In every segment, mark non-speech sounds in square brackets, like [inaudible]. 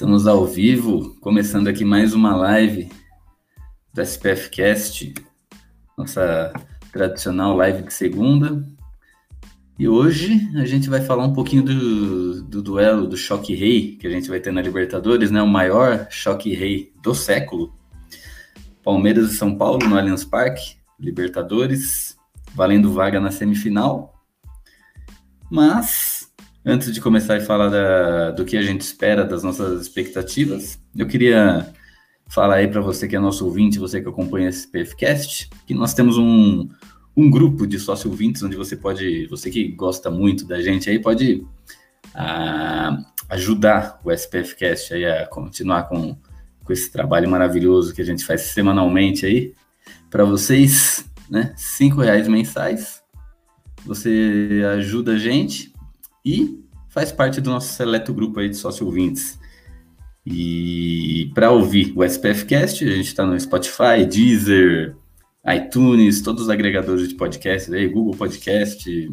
Estamos ao vivo, começando aqui mais uma live do SPF Cast, nossa tradicional live de segunda. E hoje a gente vai falar um pouquinho do, do duelo do Choque Rei que a gente vai ter na Libertadores, né? O maior Choque Rei do século. Palmeiras e São Paulo no Allianz Parque, Libertadores, valendo vaga na semifinal. Mas Antes de começar a falar da, do que a gente espera, das nossas expectativas, eu queria falar aí para você que é nosso ouvinte, você que acompanha esse PFcast, que nós temos um, um grupo de sócio ouvintes onde você pode, você que gosta muito da gente aí, pode a, ah, ajudar o SPFcast aí a continuar com, com esse trabalho maravilhoso que a gente faz semanalmente aí para vocês, né? Cinco reais mensais. Você ajuda a gente e faz parte do nosso seleto grupo aí de sócio ouvintes. E para ouvir o SPF Cast, a gente está no Spotify, Deezer, iTunes, todos os agregadores de podcast aí, Google Podcast.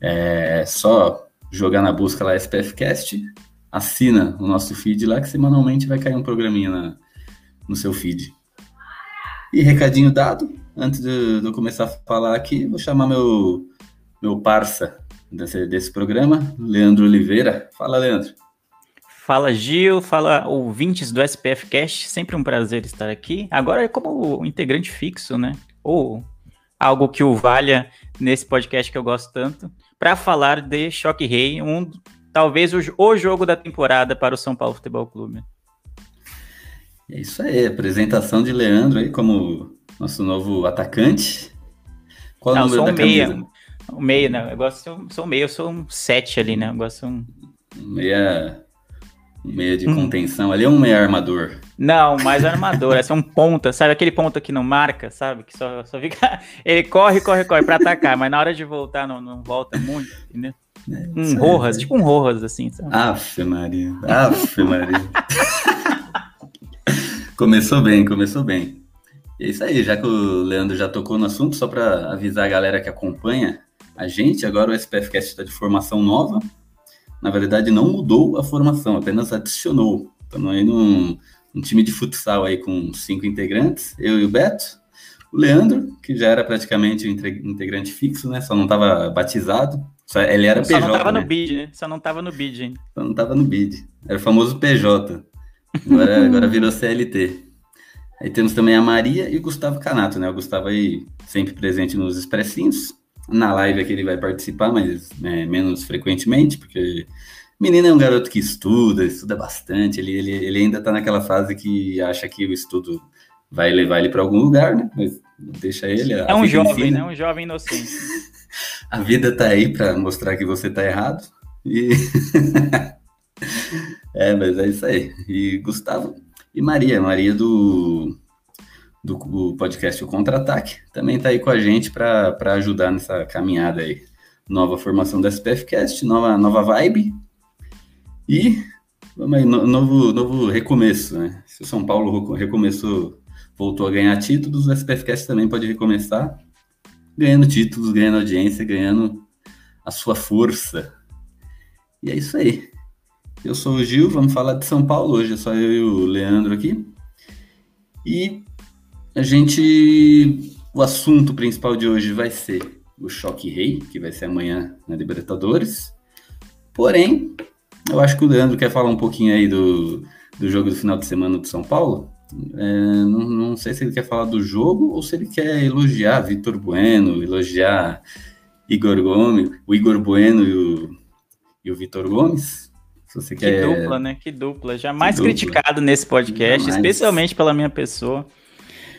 É só jogar na busca lá SPF Cast, assina o nosso feed lá que semanalmente vai cair um programinha na, no seu feed. E recadinho dado, antes de, de eu começar a falar aqui, vou chamar meu, meu parça desse, desse programa, Leandro Oliveira. Fala, Leandro. Fala, Gil. Fala, ouvintes do SPF Cast. Sempre um prazer estar aqui. Agora é como integrante fixo, né? Ou algo que o valha nesse podcast que eu gosto tanto, para falar de Choque Rei, um talvez o, o jogo da temporada para o São Paulo Futebol Clube. É isso aí, apresentação de Leandro aí como nosso novo atacante. Qual Não, o número da meia. camisa? O meio, né? Eu gosto, sou meio, eu sou um 7 ali, né? Eu gosto um. Meia. Meia de hum. contenção. Ali é um meia armador. Não, mais armador. Essa é um ponta, sabe? Aquele ponta que não marca, sabe? Que só, só fica. [laughs] Ele corre, corre, corre pra atacar, mas na hora de voltar não, não volta muito, entendeu? É, um Rojas, é... tipo um Rojas, assim. Sabe? Aff, Maria. Aff, Maria. [laughs] começou bem, começou bem. E é isso aí, já que o Leandro já tocou no assunto, só para avisar a galera que acompanha, a gente, agora o SPFcast está de formação nova. Na verdade, não mudou a formação, apenas adicionou. Estamos aí num, num time de futsal aí com cinco integrantes, eu e o Beto. O Leandro, que já era praticamente um integrante fixo, né? Só não estava batizado. Só, ele era PJ. Só não estava né? no bid, né? Só não estava no bid, hein? Só não estava no bid. Era o famoso PJ. Agora, [laughs] agora virou CLT. Aí temos também a Maria e o Gustavo Canato, né? O Gustavo aí sempre presente nos expressinhos. Na live aqui ele vai participar, mas né, menos frequentemente, porque menino é um garoto que estuda, estuda bastante, ele, ele, ele ainda está naquela fase que acha que o estudo vai levar ele para algum lugar, né? Mas deixa ele. É um jovem, né? Um jovem inocente. [laughs] a vida tá aí para mostrar que você tá errado. E [laughs] é, mas é isso aí. E Gustavo e Maria, Maria do do, podcast O Contra-Ataque, também está aí com a gente para ajudar nessa caminhada aí. Nova formação da SPFcast, nova, nova vibe. E vamos aí, no, novo, novo recomeço, né? Se o São Paulo recomeçou, voltou a ganhar títulos, o SPFcast também pode recomeçar ganhando títulos, ganhando audiência, ganhando a sua força. E é isso aí. Eu sou o Gil, vamos falar de São Paulo hoje, é só eu e o Leandro aqui. E a gente. O assunto principal de hoje vai ser o Choque Rei, que vai ser amanhã na Libertadores. Porém, eu acho que o Leandro quer falar um pouquinho aí do, do jogo do final de semana do São Paulo. É, não, não, sei se ele quer falar do jogo ou se ele quer elogiar Vitor Bueno, elogiar Igor Gomes, o Igor Bueno e o, e o Vitor Gomes. Se você que quer... dupla, né? Que dupla. Jamais dupla. criticado nesse podcast, Jamais. especialmente pela minha pessoa.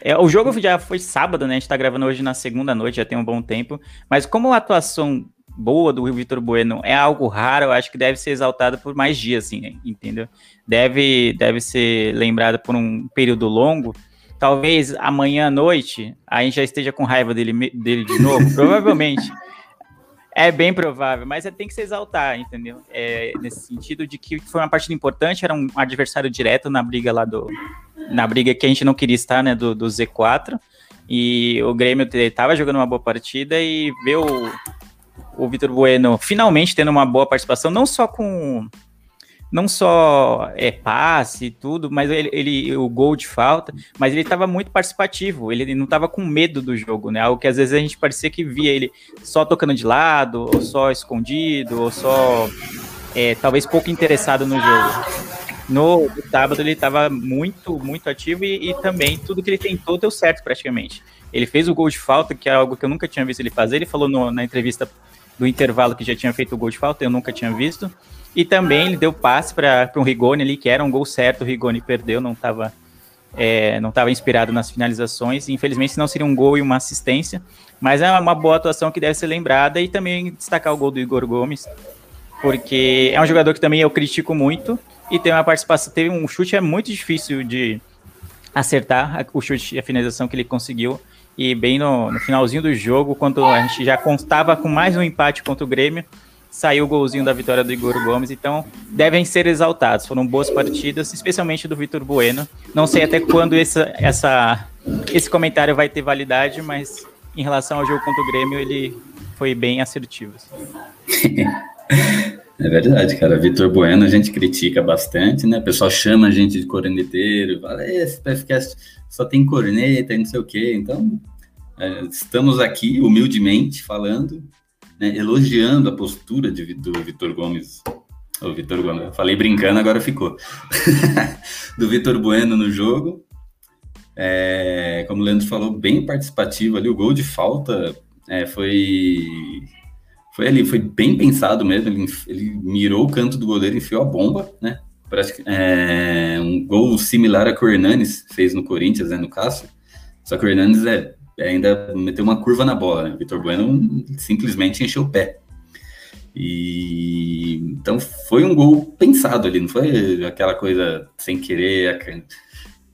É, o jogo já foi sábado, né? A gente tá gravando hoje na segunda noite, já tem um bom tempo. Mas como a atuação boa do Vitor Bueno é algo raro, eu acho que deve ser exaltada por mais dias, assim, entendeu? Deve, deve ser lembrada por um período longo. Talvez amanhã à noite a gente já esteja com raiva dele, dele de novo, [laughs] provavelmente. É bem provável, mas é, tem que se exaltar, entendeu? É, nesse sentido de que foi uma partida importante, era um adversário direto na briga lá do. Na briga que a gente não queria estar, né? Do, do Z4. E o Grêmio estava jogando uma boa partida e ver o, o Vitor Bueno finalmente tendo uma boa participação, não só com não só é passe e tudo, mas ele, ele, o gol de falta, mas ele estava muito participativo, ele não estava com medo do jogo, né? Algo que às vezes a gente parecia que via ele só tocando de lado, ou só escondido, ou só é, talvez pouco interessado no jogo. No sábado ele estava muito, muito ativo e, e, também tudo que ele tentou deu certo praticamente. Ele fez o gol de falta, que é algo que eu nunca tinha visto ele fazer. Ele falou no, na entrevista do intervalo que já tinha feito o gol de falta, eu nunca tinha visto. E também ele deu passe para um Rigoni ali, que era um gol certo, o Rigoni perdeu, não estava é, não estava inspirado nas finalizações. Infelizmente, não seria um gol e uma assistência, mas é uma boa atuação que deve ser lembrada e também destacar o gol do Igor Gomes, porque é um jogador que também eu critico muito e tem uma participação, teve um chute é muito difícil de acertar o chute e a finalização que ele conseguiu. E bem no, no finalzinho do jogo, quando a gente já contava com mais um empate contra o Grêmio, saiu o golzinho da vitória do Igor Gomes, então devem ser exaltados. Foram boas partidas, especialmente do Vitor Bueno. Não sei até quando essa, essa, esse comentário vai ter validade, mas em relação ao jogo contra o Grêmio, ele foi bem assertivo. [laughs] É verdade, cara. Vitor Bueno a gente critica bastante, né? O pessoal chama a gente de corneteiro, fala, esse PFCast só tem corneta e não sei o quê. Então, é, estamos aqui humildemente falando né, elogiando a postura de, do Vitor Gomes. O Vitor Gomes, falei brincando, agora ficou. [laughs] do Vitor Bueno no jogo. É, como o Leandro falou, bem participativo ali. O gol de falta é, foi foi ali, foi bem pensado mesmo. Ele, ele, mirou o canto do goleiro, enfiou a bomba, né? Parece é, um gol similar a que o Hernanes fez no Corinthians, né? No Cássio. Só que o Hernanes é ainda meteu uma curva na bola. Né? Vitor Bueno simplesmente encheu o pé. E então foi um gol pensado ali, não foi aquela coisa sem querer.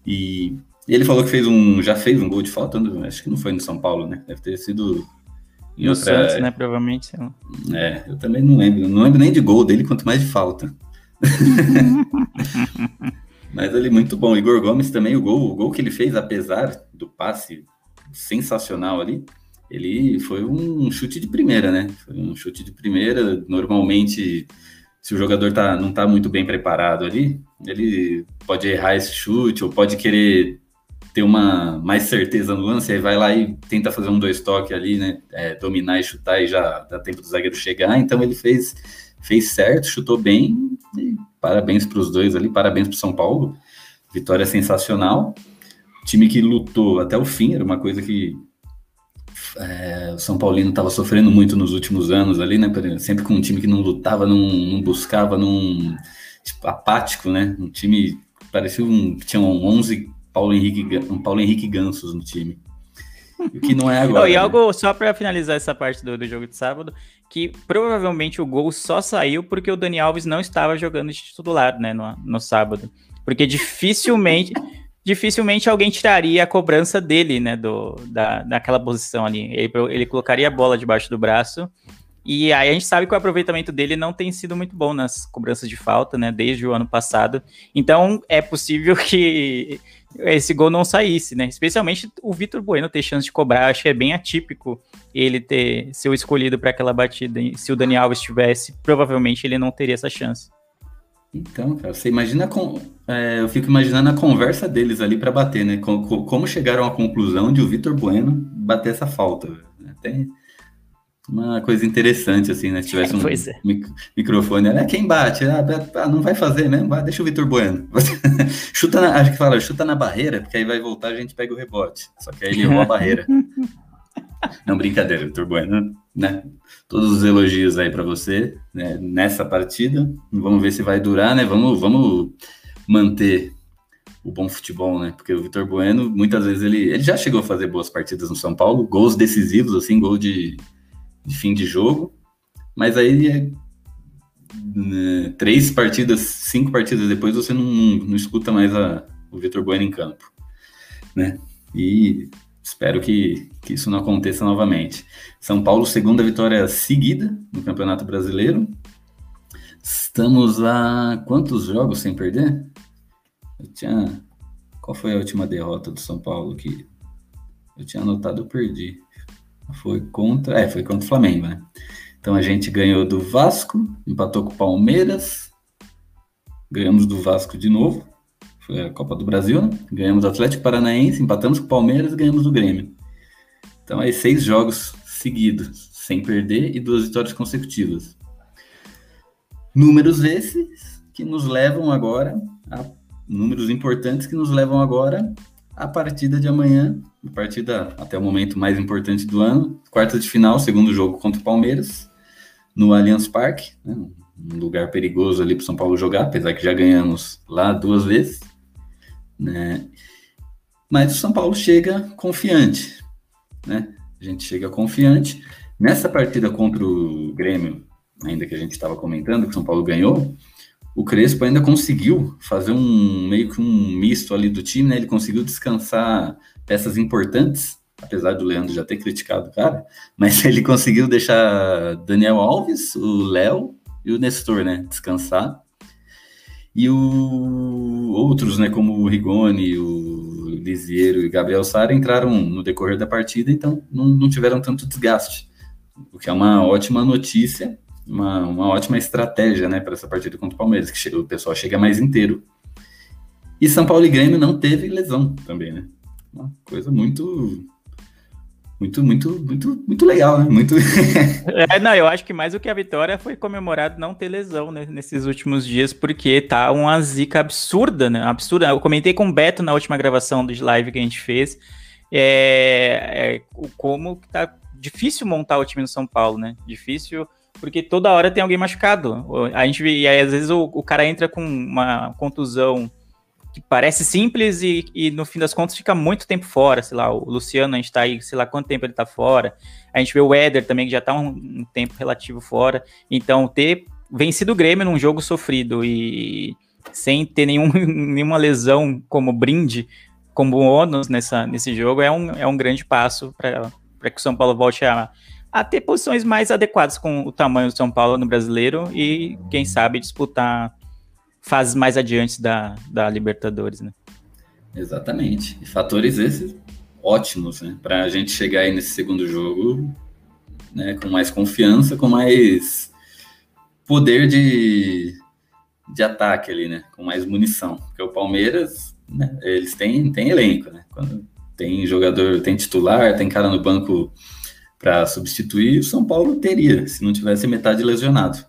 E ele falou que fez um, já fez um gol de falta, acho que não foi no São Paulo, né? Deve ter sido em no outra... Santos, né? Provavelmente. É, eu também não lembro. Não lembro nem de gol dele, quanto mais de falta. [laughs] Mas ele muito bom. Igor Gomes também, o gol, o gol que ele fez, apesar do passe sensacional ali. Ele foi um chute de primeira, né? Foi um chute de primeira. Normalmente, se o jogador tá, não está muito bem preparado ali, ele pode errar esse chute ou pode querer ter uma mais certeza no lance, aí vai lá e tenta fazer um dois toques ali, né? É, dominar e chutar e já dá tempo do zagueiro chegar. Então ele fez, fez certo, chutou bem. parabéns para os dois ali, parabéns para São Paulo. Vitória sensacional time que lutou até o fim, era uma coisa que é, o São Paulino estava sofrendo muito nos últimos anos ali, né? Sempre com um time que não lutava, não, não buscava, não tipo, apático, né? Um time parecia um tinha um 11 Paulo Henrique, um Paulo Henrique Gansos no time. O que não é agora. E né? algo só para finalizar essa parte do, do jogo de sábado, que provavelmente o gol só saiu porque o Dani Alves não estava jogando de titular, né, no, no sábado. Porque dificilmente [laughs] dificilmente alguém tiraria a cobrança dele, né, do, da, daquela posição ali. Ele, ele colocaria a bola debaixo do braço. E aí a gente sabe que o aproveitamento dele não tem sido muito bom nas cobranças de falta, né, desde o ano passado. Então é possível [laughs] que esse gol não saísse, né? Especialmente o Vitor Bueno ter chance de cobrar, acho que é bem atípico ele ter ser o escolhido para aquela batida. Se o Dani Alves provavelmente ele não teria essa chance. Então, cara, você imagina com, é, eu fico imaginando a conversa deles ali para bater, né? Como, como, chegaram à conclusão de o Vitor Bueno bater essa falta. Tem uma coisa interessante, assim, né? Se tivesse [laughs] um é. mic microfone, é quem bate? Ah, ah, não vai fazer mesmo? Ah, deixa o Vitor Bueno. [laughs] chuta na, acho que fala, chuta na barreira, porque aí vai voltar a gente pega o rebote. Só que aí ele errou a barreira. [laughs] Não, brincadeira, Vitor Bueno, né? Todos os elogios aí para você né? nessa partida. Vamos ver se vai durar, né? Vamos, vamos manter o bom futebol, né? Porque o Vitor Bueno, muitas vezes ele, ele já chegou a fazer boas partidas no São Paulo, gols decisivos, assim, gol de, de fim de jogo. mas aí é, né, três partidas, cinco partidas depois você não, não escuta mais a, o Vitor Bueno em campo, né? E espero que, que isso não aconteça novamente. São Paulo, segunda vitória seguida no Campeonato Brasileiro. Estamos a quantos jogos sem perder? Eu tinha. Qual foi a última derrota do São Paulo que eu tinha anotado, eu perdi. Foi contra. É, foi contra o Flamengo, né? Então a gente ganhou do Vasco, empatou com o Palmeiras, ganhamos do Vasco de novo, foi a Copa do Brasil, né? ganhamos do Atlético Paranaense, empatamos com o Palmeiras ganhamos do Grêmio. Então aí seis jogos seguidos, sem perder e duas vitórias consecutivas. Números esses que nos levam agora a números importantes que nos levam agora à partida de amanhã, a partida até o momento mais importante do ano, quarta de final, segundo jogo contra o Palmeiras no Allianz Parque, né, um lugar perigoso ali para São Paulo jogar, apesar que já ganhamos lá duas vezes, né? Mas o São Paulo chega confiante, né? A gente chega confiante. Nessa partida contra o Grêmio, ainda que a gente estava comentando que o São Paulo ganhou, o Crespo ainda conseguiu fazer um meio que um misto ali do time, né? Ele conseguiu descansar peças importantes apesar do Leandro já ter criticado o cara, mas [laughs] ele conseguiu deixar Daniel Alves, o Léo e o Nestor, né, descansar. E o outros, né, como o Rigoni, o Lisiero e Gabriel Sara entraram no decorrer da partida, então não, não tiveram tanto desgaste, o que é uma ótima notícia, uma, uma ótima estratégia, né, para essa partida contra o Palmeiras, que o pessoal chega mais inteiro. E São Paulo e Grêmio não teve lesão também, né? Uma coisa muito muito, muito, muito, muito legal, né? Muito. [laughs] é, não, eu acho que mais do que a vitória foi comemorado não ter lesão né, nesses últimos dias, porque tá uma zica absurda, né? Absurda. Eu comentei com o Beto na última gravação do live que a gente fez. É, é, como tá difícil montar o time no São Paulo, né? Difícil porque toda hora tem alguém machucado. A gente e aí, às vezes o, o cara entra com uma contusão que parece simples e, e, no fim das contas fica muito tempo fora, sei lá, o Luciano, a gente tá aí, sei lá quanto tempo ele tá fora, a gente vê o Éder também, que já tá um, um tempo relativo fora, então ter vencido o Grêmio num jogo sofrido e sem ter nenhum, [laughs] nenhuma lesão como brinde, como ônus nessa, nesse jogo, é um, é um grande passo para que o São Paulo volte a, a ter posições mais adequadas com o tamanho do São Paulo no brasileiro e, quem sabe, disputar fases mais adiante da, da Libertadores, né? Exatamente. E fatores esses ótimos, né? Para a gente chegar aí nesse segundo jogo, né? Com mais confiança, com mais poder de, de ataque ali, né? Com mais munição. Porque o Palmeiras, né? Eles têm, têm elenco, né? Quando tem jogador, tem titular, tem cara no banco para substituir, o São Paulo teria, se não tivesse metade lesionado.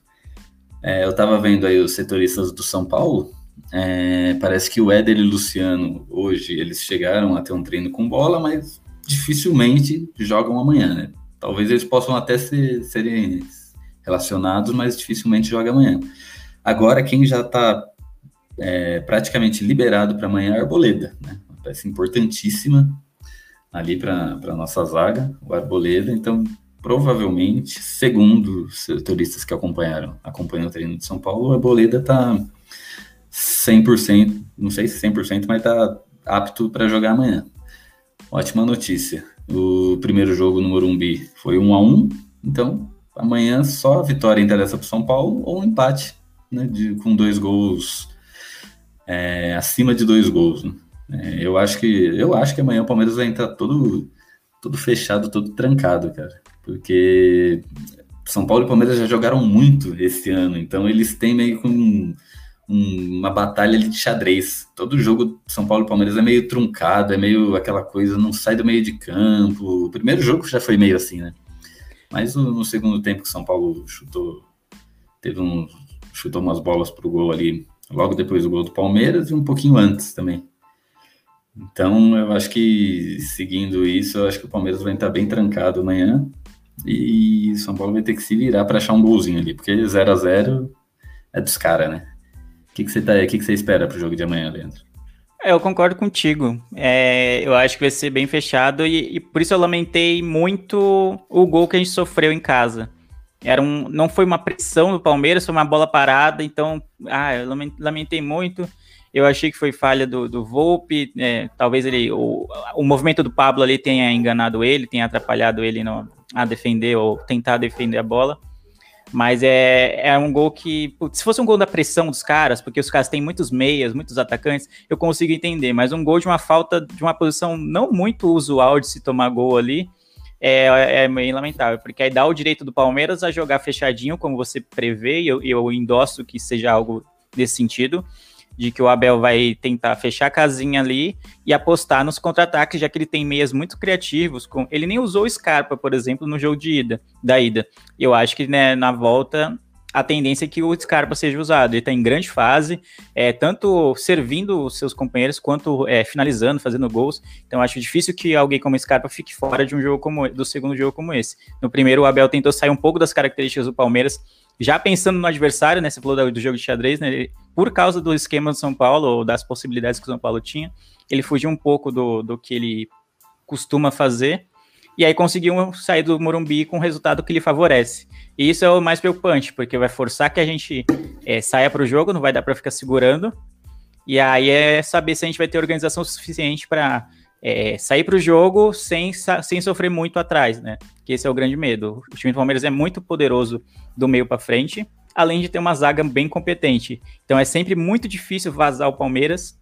É, eu estava vendo aí os setoristas do São Paulo. É, parece que o Éder e o Luciano, hoje, eles chegaram a ter um treino com bola, mas dificilmente jogam amanhã, né? Talvez eles possam até ser, serem relacionados, mas dificilmente jogam amanhã. Agora, quem já está é, praticamente liberado para amanhã é a Arboleda, né? Uma peça importantíssima ali para a nossa zaga, o Arboleda. Então, provavelmente, segundo os setoristas que acompanharam, acompanham o treino de São Paulo, a Boleda está 100%, não sei se 100%, mas está apto para jogar amanhã. Ótima notícia. O primeiro jogo no Morumbi foi 1 a 1 então amanhã só a vitória interessa para São Paulo ou um empate, né, de, com dois gols é, acima de dois gols. Né? É, eu acho que eu acho que amanhã o Palmeiras vai entrar todo todo fechado, todo trancado, cara porque São Paulo e Palmeiras já jogaram muito esse ano, então eles têm meio que um, um, uma batalha de xadrez. Todo jogo São Paulo e Palmeiras é meio truncado, é meio aquela coisa, não sai do meio de campo. O primeiro jogo já foi meio assim, né? Mas no, no segundo tempo que São Paulo chutou, teve um, chutou umas bolas pro gol ali, logo depois do gol do Palmeiras e um pouquinho antes também. Então, eu acho que seguindo isso, eu acho que o Palmeiras vai estar bem trancado amanhã. E São Paulo vai ter que se virar para achar um golzinho ali, porque 0 a 0 é dos caras, né? O que, que, você tá, que, que você espera pro jogo de amanhã, Leandro? É, eu concordo contigo. É, eu acho que vai ser bem fechado e, e, por isso eu lamentei muito o gol que a gente sofreu em casa. era um, não foi uma pressão do Palmeiras, foi uma bola parada, então, ah, eu lamentei muito. Eu achei que foi falha do, do Volpe, é, talvez ele, o, o movimento do Pablo ali tenha enganado ele, tenha atrapalhado ele no, a defender ou tentar defender a bola. Mas é, é um gol que, se fosse um gol da pressão dos caras, porque os caras têm muitos meias, muitos atacantes, eu consigo entender. Mas um gol de uma falta de uma posição não muito usual de se tomar gol ali, é, é meio lamentável, porque aí dá o direito do Palmeiras a jogar fechadinho, como você prevê, e eu, eu endosso que seja algo nesse sentido, de que o Abel vai tentar fechar a casinha ali e apostar nos contra-ataques, já que ele tem meias muito criativos. Com... Ele nem usou o Scarpa, por exemplo, no jogo de ida, da ida. Eu acho que né, na volta a tendência é que o Scarpa seja usado. Ele está em grande fase, é, tanto servindo os seus companheiros quanto é, finalizando, fazendo gols. Então acho difícil que alguém como Scarpa fique fora de um jogo como do segundo jogo como esse. No primeiro, o Abel tentou sair um pouco das características do Palmeiras, já pensando no adversário, né? Você falou do jogo de xadrez, né? Ele, por causa do esquema do São Paulo, ou das possibilidades que o São Paulo tinha, ele fugiu um pouco do, do que ele costuma fazer. E aí conseguiu sair do Morumbi com um resultado que lhe favorece. E isso é o mais preocupante, porque vai forçar que a gente é, saia para o jogo, não vai dar para ficar segurando. E aí é saber se a gente vai ter organização suficiente para é, sair para o jogo sem, sem sofrer muito atrás, né? Que esse é o grande medo. O time do Palmeiras é muito poderoso do meio para frente, além de ter uma zaga bem competente. Então é sempre muito difícil vazar o Palmeiras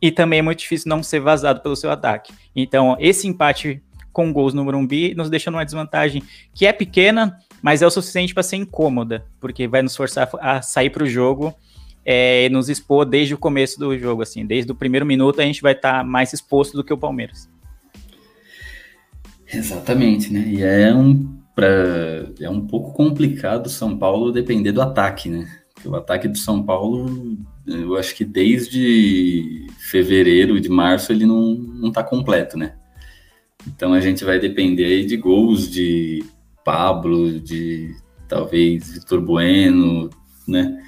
e também é muito difícil não ser vazado pelo seu ataque. Então esse empate com gols no Morumbi nos deixa numa desvantagem que é pequena, mas é o suficiente para ser incômoda, porque vai nos forçar a sair para o jogo é, nos expor desde o começo do jogo, assim, desde o primeiro minuto a gente vai estar tá mais exposto do que o Palmeiras. Exatamente, né? E é um, pra, é um pouco complicado o São Paulo depender do ataque, né? Porque o ataque do São Paulo, eu acho que desde fevereiro, de março, ele não, não tá completo, né? Então a gente vai depender de gols de Pablo, de talvez Vitor Bueno, né?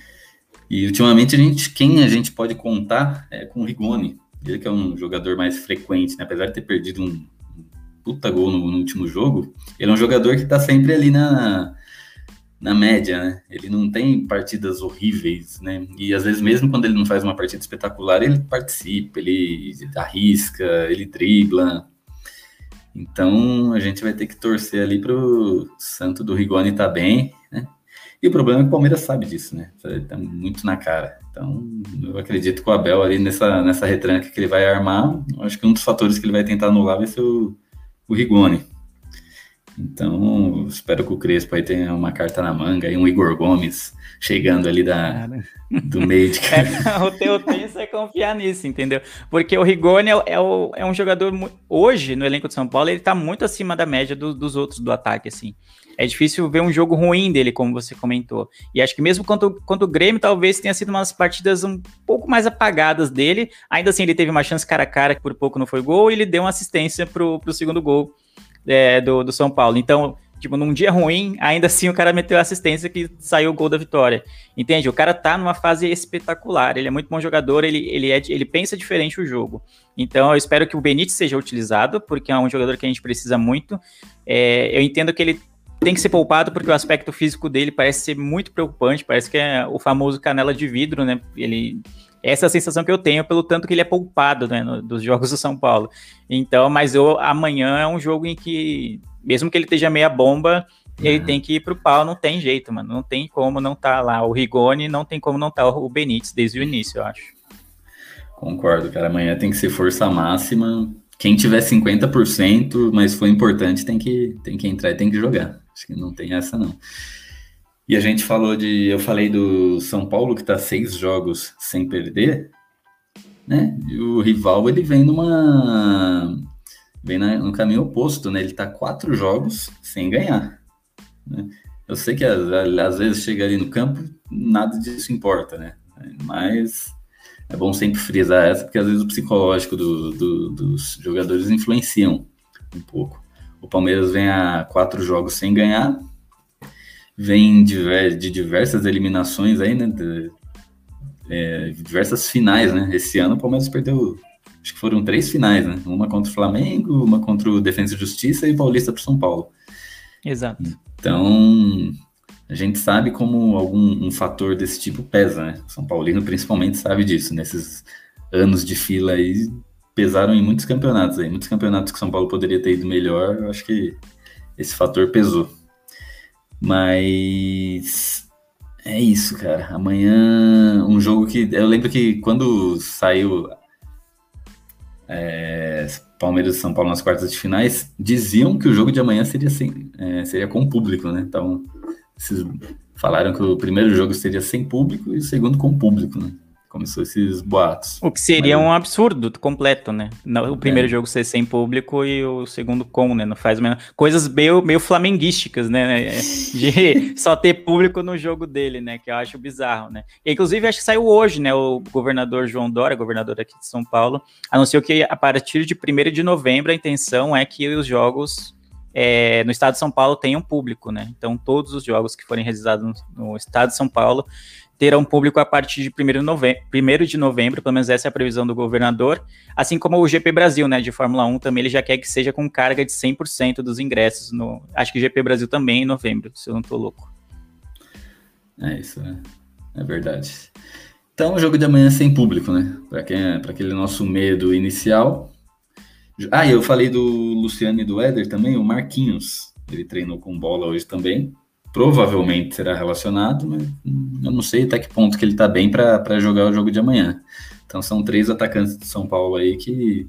E ultimamente a gente, quem a gente pode contar é com o Rigoni, ele que é um jogador mais frequente, né? apesar de ter perdido um puta gol no, no último jogo, ele é um jogador que tá sempre ali na, na média, né? Ele não tem partidas horríveis, né? E às vezes, mesmo quando ele não faz uma partida espetacular, ele participa, ele arrisca, ele dribla. Então a gente vai ter que torcer ali para o Santo do Rigoni tá bem, né? E o problema é que o Palmeiras sabe disso, né? Tá muito na cara. Então, eu acredito que o Abel ali nessa, nessa retranca que ele vai armar, acho que um dos fatores que ele vai tentar anular vai ser o, o Rigoni. Então, espero que o Crespo aí tenha uma carta na manga e um Igor Gomes chegando ali da, [laughs] do meio de é, O teu tenso é confiar nisso, entendeu? Porque o Rigoni é, é, o, é um jogador, hoje, no elenco de São Paulo, ele tá muito acima da média do, dos outros do ataque, assim. É difícil ver um jogo ruim dele, como você comentou. E acho que mesmo quanto, quanto o Grêmio, talvez tenha sido umas partidas um pouco mais apagadas dele. Ainda assim, ele teve uma chance cara a cara, que por pouco não foi gol, e ele deu uma assistência pro, pro segundo gol é, do, do São Paulo. Então, tipo, num dia ruim, ainda assim o cara meteu a assistência que saiu o gol da vitória. Entende? O cara tá numa fase espetacular, ele é muito bom jogador, ele, ele, é, ele pensa diferente o jogo. Então eu espero que o Benítez seja utilizado, porque é um jogador que a gente precisa muito. É, eu entendo que ele tem que ser poupado porque o aspecto físico dele parece ser muito preocupante, parece que é o famoso canela de vidro, né? Ele essa é a sensação que eu tenho pelo tanto que ele é poupado né, no, dos jogos do São Paulo. Então, mas eu, amanhã é um jogo em que, mesmo que ele esteja meia bomba, ele uhum. tem que ir pro pau, não tem jeito, mano. Não tem como não tá lá o Rigoni, não tem como não tá o Benítez desde o início, eu acho. Concordo, cara. Amanhã tem que ser força máxima. Quem tiver 50%, mas foi importante, tem que, tem que entrar e tem que jogar. Acho que não tem essa, não. E a gente falou de. Eu falei do São Paulo, que está seis jogos sem perder, né? E o rival ele vem numa. Vem na, no caminho oposto, né? Ele está quatro jogos sem ganhar. Né? Eu sei que às, às vezes chega ali no campo, nada disso importa, né? Mas é bom sempre frisar essa, porque às vezes o psicológico do, do, dos jogadores influenciam um pouco. O Palmeiras vem a quatro jogos sem ganhar, vem de, diversas eliminações aí, né? De, é, diversas finais, né? Esse ano o Palmeiras perdeu, acho que foram três finais, né? Uma contra o Flamengo, uma contra o Defensa e Justiça e Paulista para São Paulo. Exato. Então, a gente sabe como algum um fator desse tipo pesa, né? São Paulino principalmente sabe disso. Nesses anos de fila aí, pesaram em muitos campeonatos aí. Muitos campeonatos que São Paulo poderia ter ido melhor, eu acho que esse fator pesou. Mas é isso, cara. Amanhã, um jogo que. Eu lembro que quando saiu é, Palmeiras e São Paulo nas quartas de finais, diziam que o jogo de amanhã seria, sem, é, seria com público, né? Então, esses, falaram que o primeiro jogo seria sem público e o segundo com público, né? Começou esses boatos. O que seria Mas... um absurdo completo, né? O primeiro é. jogo ser sem público e o segundo com, né? Não faz menos... coisas meio, meio flamenguísticas, né? [laughs] De só ter público no jogo dele, né? Que eu acho bizarro, né? E, inclusive, acho que saiu hoje, né? O governador João Dória, governador aqui de São Paulo, anunciou que a partir de 1 de novembro a intenção é que os jogos é, no estado de São Paulo tenham público, né? Então, todos os jogos que forem realizados no, no estado de São Paulo terão público a partir de 1 de, novembro, 1 de novembro, pelo menos essa é a previsão do governador, assim como o GP Brasil, né, de Fórmula 1 também, ele já quer que seja com carga de 100% dos ingressos, no, acho que o GP Brasil também em novembro, se eu não tô louco. É isso, né? é verdade. Então, o jogo de amanhã é sem público, né, para quem para aquele nosso medo inicial. Ah, eu falei do Luciano e do Éder também, o Marquinhos, ele treinou com bola hoje também, provavelmente será relacionado, mas eu não sei até que ponto que ele está bem para jogar o jogo de amanhã. Então são três atacantes de São Paulo aí que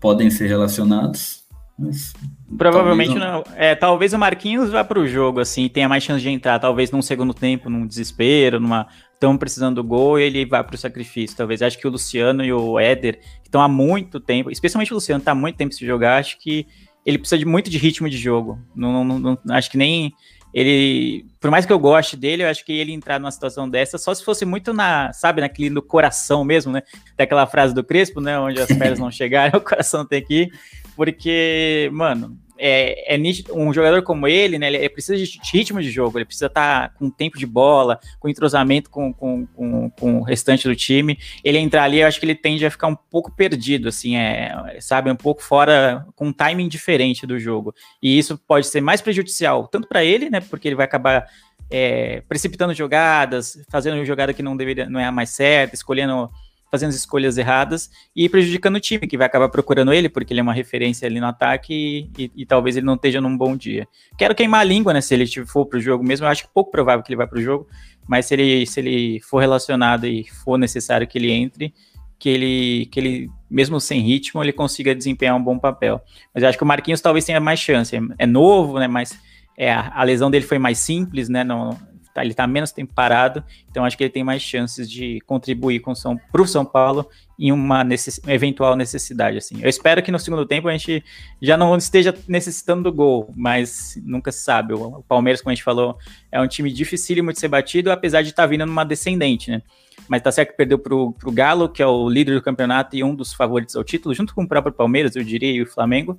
podem ser relacionados, mas provavelmente talvez não. não. É, talvez o Marquinhos vá para o jogo assim, tenha mais chance de entrar, talvez num segundo tempo, num desespero, numa estão precisando do gol e ele vai para o sacrifício. Talvez acho que o Luciano e o Éder, que estão há muito tempo, especialmente o Luciano, está há muito tempo se jogar, acho que ele precisa de muito de ritmo de jogo. Não, não, não, acho que nem ele, por mais que eu goste dele, eu acho que ele entrar numa situação dessa, só se fosse muito na, sabe, naquele no coração mesmo, né? Daquela frase do Crespo, né? Onde as [laughs] pernas não chegaram, [laughs] o coração tem que ir. Porque, mano, é, é um jogador como ele, né, ele precisa de ritmo de jogo, ele precisa estar tá com tempo de bola, com entrosamento com, com, com, com, o restante do time. Ele entrar ali, eu acho que ele tende a ficar um pouco perdido, assim, é, sabe, um pouco fora, com um timing diferente do jogo. E isso pode ser mais prejudicial, tanto para ele, né, porque ele vai acabar é, precipitando jogadas, fazendo jogada que não deveria, não é a mais certa, escolhendo fazendo as escolhas erradas e prejudicando o time, que vai acabar procurando ele, porque ele é uma referência ali no ataque e, e, e talvez ele não esteja num bom dia. Quero queimar a língua, né? Se ele for pro jogo mesmo, eu acho que pouco provável que ele vá pro jogo, mas se ele, se ele for relacionado e for necessário que ele entre, que ele, que ele, mesmo sem ritmo, ele consiga desempenhar um bom papel. Mas eu acho que o Marquinhos talvez tenha mais chance. É, é novo, né? Mas é, a, lesão dele foi mais simples, né? Não, tá, ele está menos tempo parado, então acho que ele tem mais chances de contribuir com São, para o São Paulo em uma, necess, eventual necessidade. Assim. Eu espero que no segundo tempo a gente já não esteja necessitando do gol, mas nunca se sabe. O, Palmeiras, como a gente falou, é um time dificílimo de ser batido, apesar de estar tá vindo numa descendente, né? Mas tá certo que perdeu para o Galo, que é o líder do campeonato e um dos favoritos ao título, junto com o próprio Palmeiras, eu diria, e o Flamengo.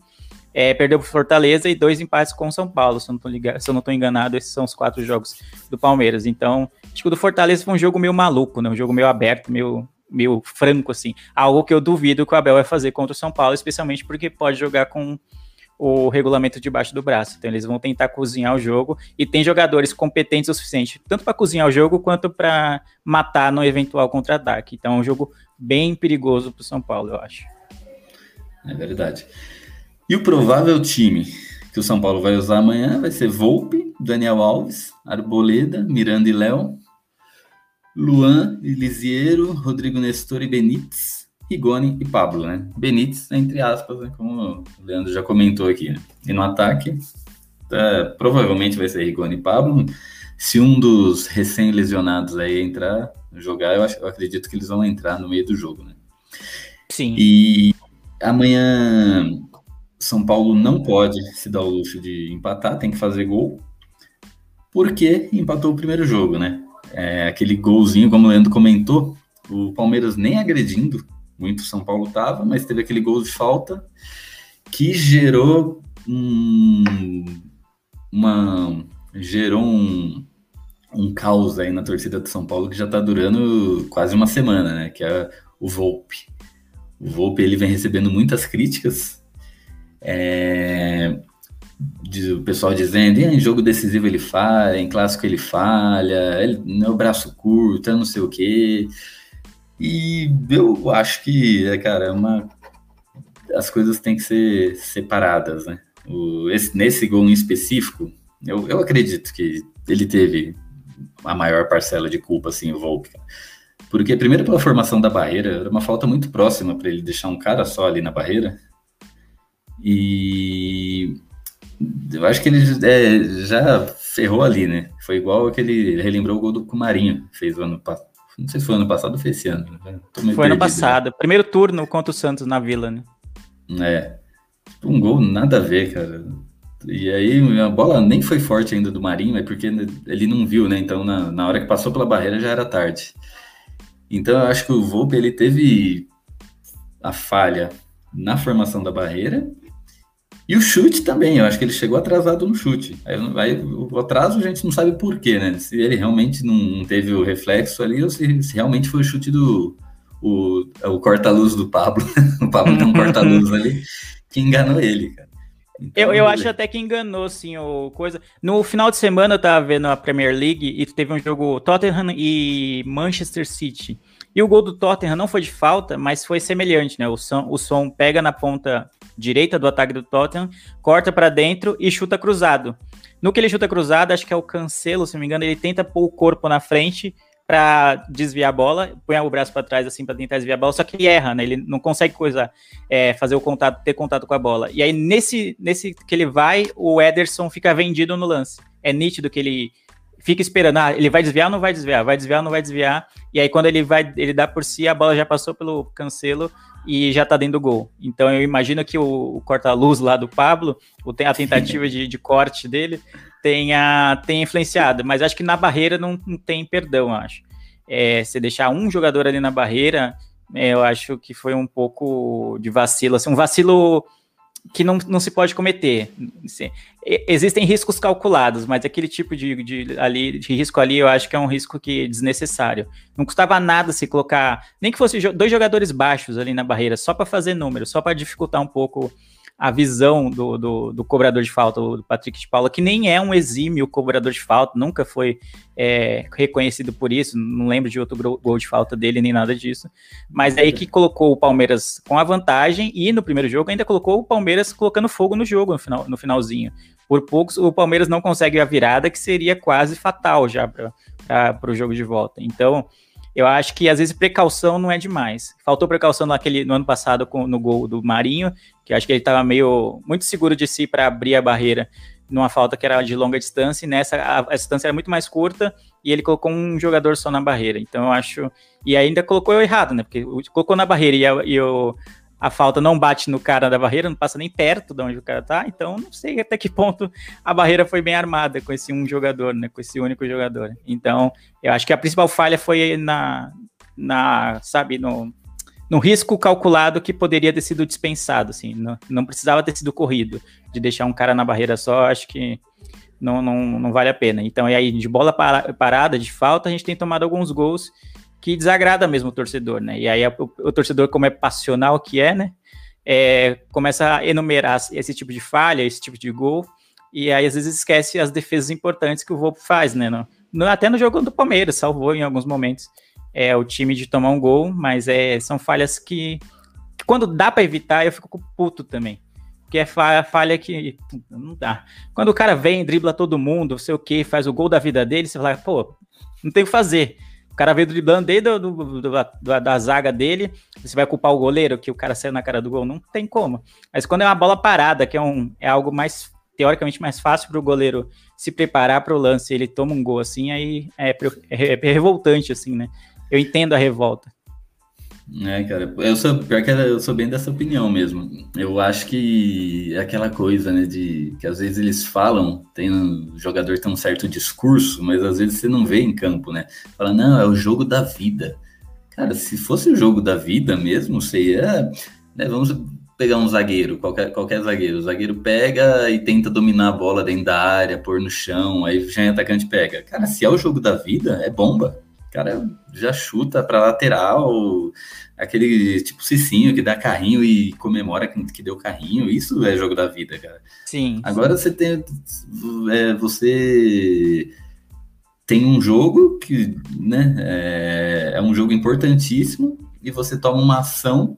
É, perdeu para Fortaleza e dois empates com o São Paulo. Se eu, não estou enganado, esses são os quatro jogos do Palmeiras. Então, acho que o do Fortaleza foi um jogo meio maluco, né? Um jogo meio aberto, meio, meio franco, assim. Algo que eu duvido que o Abel vai fazer contra o São Paulo, especialmente porque pode jogar com o regulamento debaixo do braço. Então, eles vão tentar cozinhar o jogo e tem jogadores competentes o suficiente, tanto para cozinhar o jogo quanto para matar no eventual contra-ataque. Então, é um jogo bem perigoso para o São Paulo, eu acho. É verdade. E o provável time que o São Paulo vai usar amanhã vai ser Volpe, Daniel Alves, Arboleda, Miranda e Léo, Luan, Elisiero, Rodrigo Nestor e Benítez, Rigoni e Pablo, né? Benítez, entre aspas, né? como o Leandro já comentou aqui. Né? E no ataque, tá, provavelmente vai ser Rigoni e Pablo. Se um dos recém-lesionados aí entrar, jogar, eu, acho, eu acredito que eles vão entrar no meio do jogo, né? Sim. E amanhã são Paulo não pode se dar o luxo de empatar, tem que fazer gol, porque empatou o primeiro jogo, né? É, aquele golzinho, como o Leandro comentou, o Palmeiras nem agredindo muito São Paulo tava, mas teve aquele gol de falta que gerou um, uma gerou um, um caos aí na torcida de São Paulo que já tá durando quase uma semana, né? Que é o Volpe. O Volpe ele vem recebendo muitas críticas é... o pessoal dizendo, em jogo decisivo ele falha, em clássico ele falha, ele não é o braço curto, não sei o quê. E eu acho que, é, cara, é uma, as coisas têm que ser separadas, né? O, esse, nesse gol em específico, eu, eu acredito que ele teve a maior parcela de culpa, assim, o Volpe. Porque, primeiro, pela formação da barreira, era uma falta muito próxima para ele deixar um cara só ali na barreira. E eu acho que ele é, já ferrou ali, né? Foi igual aquele. Relembrou o gol do Cumarinho, fez o ano passado. Não sei se foi ano passado ou foi esse ano. Né? Foi ano passado. Né? Primeiro turno contra o Santos na Vila, né? É. Um gol nada a ver, cara. E aí a bola nem foi forte ainda do Marinho, é porque ele não viu, né? Então na, na hora que passou pela barreira já era tarde. Então eu acho que o Volpe ele teve a falha na formação da barreira e o chute também, eu acho que ele chegou atrasado no chute. Aí, aí, o atraso a gente não sabe por quê, né? Se ele realmente não teve o reflexo ali, ou se, se realmente foi o chute do. O, o corta-luz do Pablo. [laughs] o Pablo tem um corta-luz ali que enganou ele, cara. Então, eu, eu acho até que enganou, sim, o coisa. No final de semana eu tava vendo a Premier League e teve um jogo Tottenham e Manchester City. E o gol do Tottenham não foi de falta, mas foi semelhante, né? O som, o som pega na ponta direita do ataque do Tottenham, corta para dentro e chuta cruzado. No que ele chuta cruzado, acho que é o Cancelo, se não me engano, ele tenta pôr o corpo na frente para desviar a bola, põe o braço para trás assim para tentar desviar a bola, só que erra, né? Ele não consegue coisa é, fazer o contato, ter contato com a bola. E aí nesse nesse que ele vai, o Ederson fica vendido no lance. É nítido que ele fica esperando, ah, ele vai desviar ou não vai desviar? Vai desviar ou não vai desviar? E aí quando ele vai, ele dá por si, a bola já passou pelo Cancelo e já tá dentro do gol. Então eu imagino que o, o corta-luz lá do Pablo, a tentativa de, de, corte dele, tenha, tenha influenciado. Mas acho que na barreira não, não tem perdão, acho. É, você deixar um jogador ali na barreira, é, eu acho que foi um pouco de vacilo, assim, um vacilo que não, não se pode cometer. Existem riscos calculados, mas aquele tipo de, de, ali, de risco ali eu acho que é um risco que é desnecessário. Não custava nada se colocar, nem que fosse dois jogadores baixos ali na barreira, só para fazer número, só para dificultar um pouco a visão do, do, do, cobrador de falta, do Patrick de Paula, que nem é um exímio cobrador de falta, nunca foi é, reconhecido por isso, não lembro de outro gol de falta dele, nem nada disso. Mas aí que colocou o Palmeiras com a vantagem e no primeiro jogo ainda colocou o Palmeiras colocando fogo no jogo no, final, no finalzinho. Por poucos, o Palmeiras não consegue a virada, que seria quase fatal já para o jogo de volta. Então, eu acho que às vezes precaução não é demais. Faltou precaução naquele, no ano passado com, no gol do Marinho, que acho que ele estava meio muito seguro de si para abrir a barreira numa falta que era de longa distância, e nessa a, a, distância era muito mais curta e ele colocou um jogador só na barreira. Então eu acho. E ainda colocou errado, né? Porque colocou na barreira e, a, e o, a falta não bate no cara da barreira, não passa nem perto de onde o cara tá, então não sei até que ponto a barreira foi bem armada com esse um jogador, né, com esse único jogador. Então, eu acho que a principal falha foi na, na sabe, no, no risco calculado que poderia ter sido dispensado, assim, não, não precisava ter sido corrido, de deixar um cara na barreira só, acho que não, não, não vale a pena. Então, e aí, de bola parada, de falta, a gente tem tomado alguns gols que desagrada mesmo o torcedor, né? E aí o, o torcedor, como é passional que é, né? É, começa a enumerar esse tipo de falha, esse tipo de gol, e aí às vezes esquece as defesas importantes que o Volpe faz, né? No, no, até no jogo do Palmeiras, salvou em alguns momentos é, o time de tomar um gol, mas é, são falhas que, que quando dá para evitar, eu fico puto também. Porque é falha, falha que não dá. Quando o cara vem, dribla todo mundo, sei o que, faz o gol da vida dele, você fala, pô, não tem o que fazer cara veio driblando desde do, do, do, da, da, zaga dele, você vai culpar o goleiro que o cara saiu na cara do gol? Não tem como. Mas quando é uma bola parada, que é, um, é algo mais, teoricamente, mais fácil para o goleiro se preparar para o lance, ele toma um gol assim, aí é, é, é revoltante, assim, né? Eu entendo a revolta. É, cara, eu sou, pior que eu sou bem dessa opinião mesmo. Eu acho que é aquela coisa, né, de que às vezes eles falam, tem um jogador tem um certo discurso, mas às vezes você não vê em campo, né? Fala, não, é o jogo da vida. Cara, se fosse o jogo da vida mesmo, você ia, né, vamos pegar um zagueiro, qualquer, qualquer zagueiro. O zagueiro pega e tenta dominar a bola dentro da área, pôr no chão, aí o atacante pega. Cara, se é o jogo da vida, é bomba cara já chuta para lateral, aquele tipo cicinho que dá carrinho e comemora que, deu carrinho. Isso é jogo da vida, cara. Sim. Agora você tem. É, você tem um jogo que né, é, é, um jogo importantíssimo e você toma uma ação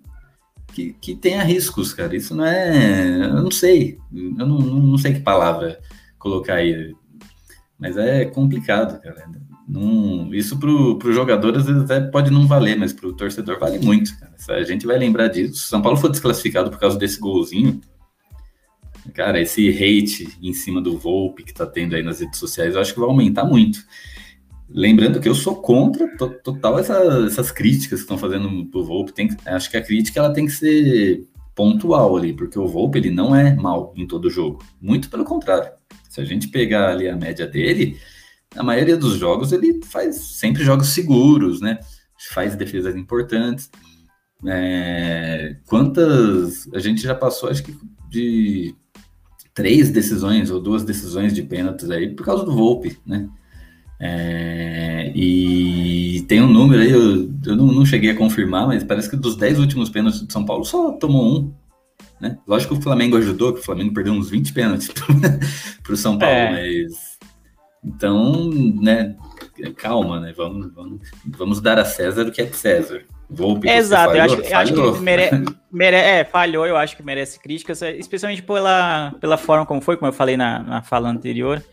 que, que tenha riscos, cara. Isso não é. Eu não sei. Eu não, não sei que palavra colocar aí. Mas é complicado, cara. Não, isso para o jogador às vezes até pode não valer, mas para o torcedor vale muito. Cara. A gente vai lembrar disso. Se São Paulo for desclassificado por causa desse golzinho, cara, esse hate em cima do Volpe que tá tendo aí nas redes sociais, eu acho que vai aumentar muito. Lembrando que eu sou contra total essa, essas críticas que estão fazendo pro Volpe. Tem, acho que a crítica ela tem que ser pontual ali, porque o Volpe ele não é mal em todo jogo. Muito pelo contrário. Se a gente pegar ali a média dele, a maioria dos jogos ele faz sempre jogos seguros, né? Faz defesas importantes. É, quantas a gente já passou, acho que de três decisões ou duas decisões de pênaltis aí por causa do Volpe, né? É, e tem um número aí, eu, eu não, não, cheguei a confirmar, mas parece que dos dez últimos pênaltis de São Paulo só tomou um. Né? Lógico que o Flamengo ajudou, que o Flamengo perdeu uns 20 pênaltis [laughs] para o São Paulo, é. mas então, né, calma, né? Vamos, vamos, vamos dar a César o que é de César. Volpe, Exato, falhou, eu acho, eu acho que mere, mere, é, falhou, eu acho que merece críticas, especialmente pela, pela forma como foi, como eu falei na, na fala anterior.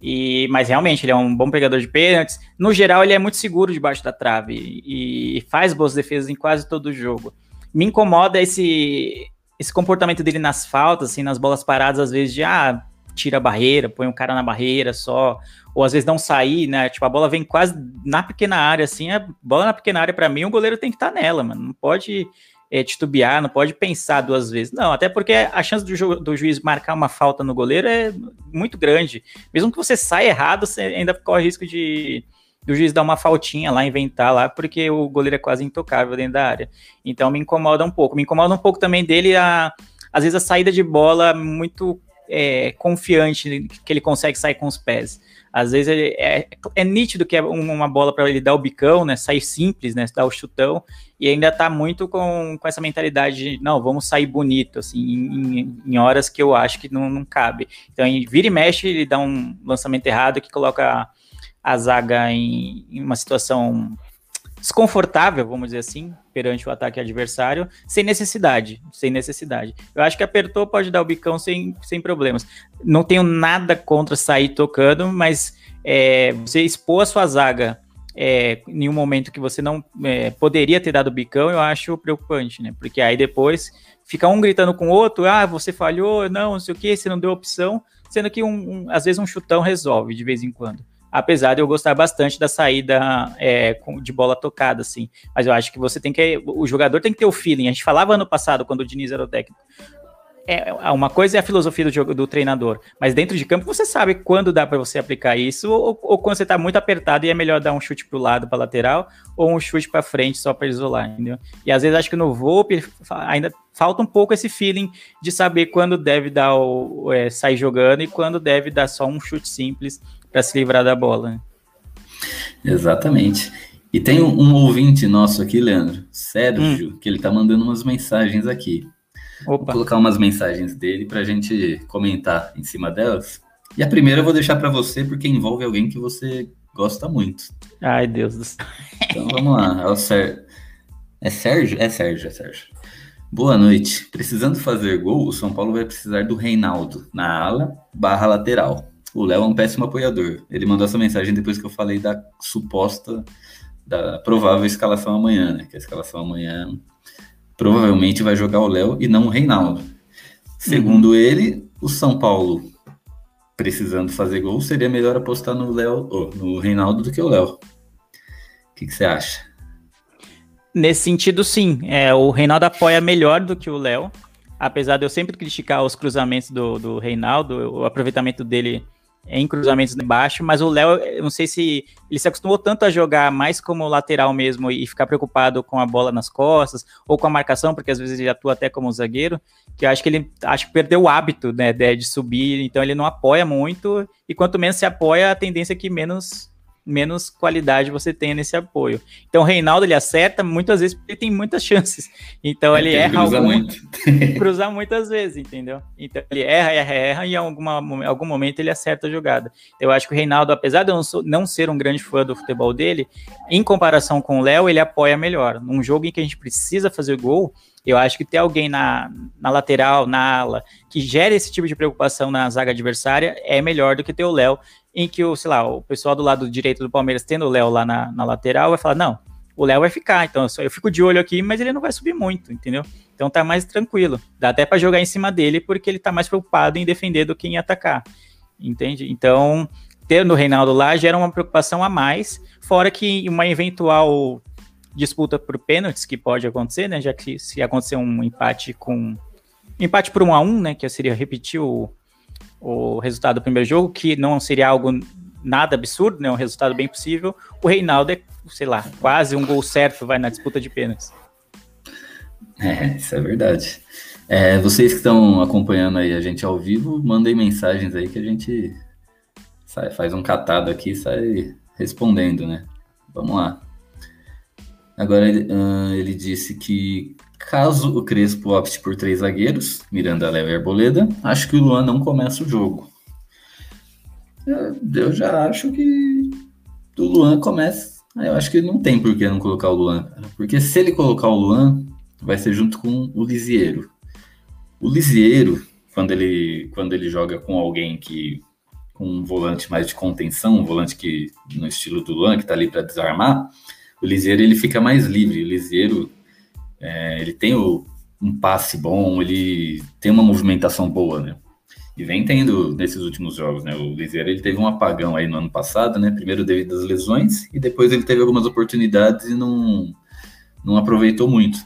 E, mas realmente, ele é um bom pegador de pênaltis. No geral, ele é muito seguro debaixo da trave e, e faz boas defesas em quase todo o jogo. Me incomoda esse, esse comportamento dele nas faltas, assim, nas bolas paradas, às vezes, de ah, tira a barreira, põe um cara na barreira só, ou às vezes não sair, né? Tipo, a bola vem quase na pequena área, assim, a bola na pequena área, para mim, o goleiro tem que estar tá nela, mano. Não pode é, titubear, não pode pensar duas vezes. Não, até porque a chance do, ju do, juiz marcar uma falta no goleiro é muito grande. Mesmo que você saia errado, você ainda corre risco de do juiz dar uma faltinha lá, inventar lá, porque o goleiro é quase intocável dentro da área. Então me incomoda um pouco. Me incomoda um pouco também dele a às vezes a saída de bola muito é, confiante que ele consegue sair com os pés. Às vezes é, é nítido que é uma bola para ele dar o bicão, né? Sair simples, né? Dar o chutão, e ainda tá muito com, com essa mentalidade de não, vamos sair bonito, assim, em, em horas que eu acho que não, não cabe. Então, vira e mexe, ele dá um lançamento errado que coloca a, a zaga em, em uma situação desconfortável, vamos dizer assim, perante o ataque adversário, sem necessidade, sem necessidade. Eu acho que apertou, pode dar o bicão sem, sem problemas. Não tenho nada contra sair tocando, mas é, você expor a sua zaga é, em um momento que você não é, poderia ter dado bicão, eu acho preocupante, né? Porque aí depois fica um gritando com o outro, ah, você falhou, não, não sei o que, você não deu opção, sendo que um, um, às vezes um chutão resolve de vez em quando apesar de eu gostar bastante da saída é, de bola tocada, assim. Mas eu acho que você tem que. O jogador tem que ter o feeling. A gente falava ano passado, quando o Diniz era o técnico. É, é uma coisa é a filosofia do, jogo, do treinador, mas dentro de campo você sabe quando dá para você aplicar isso ou, ou, quando você tá muito apertado e é melhor dar um chute pro lado, para lateral, ou um chute para frente só para isolar, entendeu? E às vezes acho que no Volpe ainda falta um pouco esse feeling de saber quando deve dar o, é, sair jogando e quando deve dar só um chute simples para se livrar da bola. Né? Exatamente. E tem um, um, ouvinte nosso aqui, Leandro, Sérgio, hum. que ele tá mandando umas mensagens aqui. Opa. Vou colocar umas mensagens dele para a gente comentar em cima delas. E a primeira eu vou deixar para você, porque envolve alguém que você gosta muito. Ai, Deus do céu. Então vamos lá. É, o Ser... é Sérgio? É Sérgio, é Sérgio. Boa noite. Precisando fazer gol, o São Paulo vai precisar do Reinaldo na ala barra lateral. O Léo é um péssimo apoiador. Ele mandou essa mensagem depois que eu falei da suposta, da provável escalação amanhã, né? Que a escalação amanhã provavelmente vai jogar o Léo e não o Reinaldo. Segundo uhum. ele, o São Paulo precisando fazer gol, seria melhor apostar no Léo, oh, no Reinaldo do que o Léo. O que, você acha? Nesse sentido, sim. É, o Reinaldo apoia melhor do que o Léo. Apesar de eu sempre criticar os cruzamentos do, do Reinaldo, o aproveitamento dele em cruzamentos baixo, mas o Léo, não sei se ele se acostumou tanto a jogar mais como lateral mesmo e ficar preocupado com a bola nas costas ou com a marcação, porque às vezes ele atua até como zagueiro, que eu acho que ele acho que perdeu o hábito né, de, de subir, então ele não apoia muito e quanto menos se apoia, a tendência é que menos menos qualidade você tenha nesse apoio. Então o Reinaldo ele acerta muitas vezes porque ele tem muitas chances. Então ele, ele erra cruza algum, muito. [laughs] cruza muitas vezes, entendeu? Então ele erra, erra, erra e em alguma, algum momento ele acerta a jogada. Eu acho que o Reinaldo, apesar de eu não, sou, não ser um grande fã do futebol dele, em comparação com o Léo, ele apoia melhor. Num jogo em que a gente precisa fazer gol, eu acho que ter alguém na, na lateral, na ala, que gere esse tipo de preocupação na zaga adversária é melhor do que ter o Léo, em que o, sei lá, o pessoal do lado direito do Palmeiras tendo o Léo lá na, na lateral vai falar, não, o Léo vai ficar, então eu, só, eu fico de olho aqui, mas ele não vai subir muito, entendeu? Então tá mais tranquilo. Dá até para jogar em cima dele, porque ele tá mais preocupado em defender do que em atacar. Entende? Então, ter no Reinaldo lá gera uma preocupação a mais, fora que uma eventual disputa por pênaltis que pode acontecer, né? Já que se acontecer um empate com empate por um a um, né? Que seria repetir o, o resultado do primeiro jogo, que não seria algo nada absurdo, né? Um resultado bem possível. O Reinaldo é, sei lá, quase um gol certo vai na disputa de pênaltis. É, isso é verdade. É, vocês que estão acompanhando aí a gente ao vivo, mandem mensagens aí que a gente sai, faz um catado aqui e sai respondendo, né? Vamos lá. Agora uh, ele disse que caso o Crespo opte por três zagueiros, Miranda, Léo e Arboleda, acho que o Luan não começa o jogo. Eu, já acho que o Luan começa. Eu acho que não tem por que não colocar o Luan, Porque se ele colocar o Luan, vai ser junto com o Lisieiro. O Lisieiro, quando ele, quando ele joga com alguém que com um volante mais de contenção, um volante que no estilo do Luan, que tá ali para desarmar, o Liseiro ele fica mais livre. O Liseiro é, ele tem o, um passe bom, ele tem uma movimentação boa, né? E vem tendo nesses últimos jogos, né? O Liseiro ele teve um apagão aí no ano passado, né? Primeiro devido às lesões e depois ele teve algumas oportunidades e não, não aproveitou muito.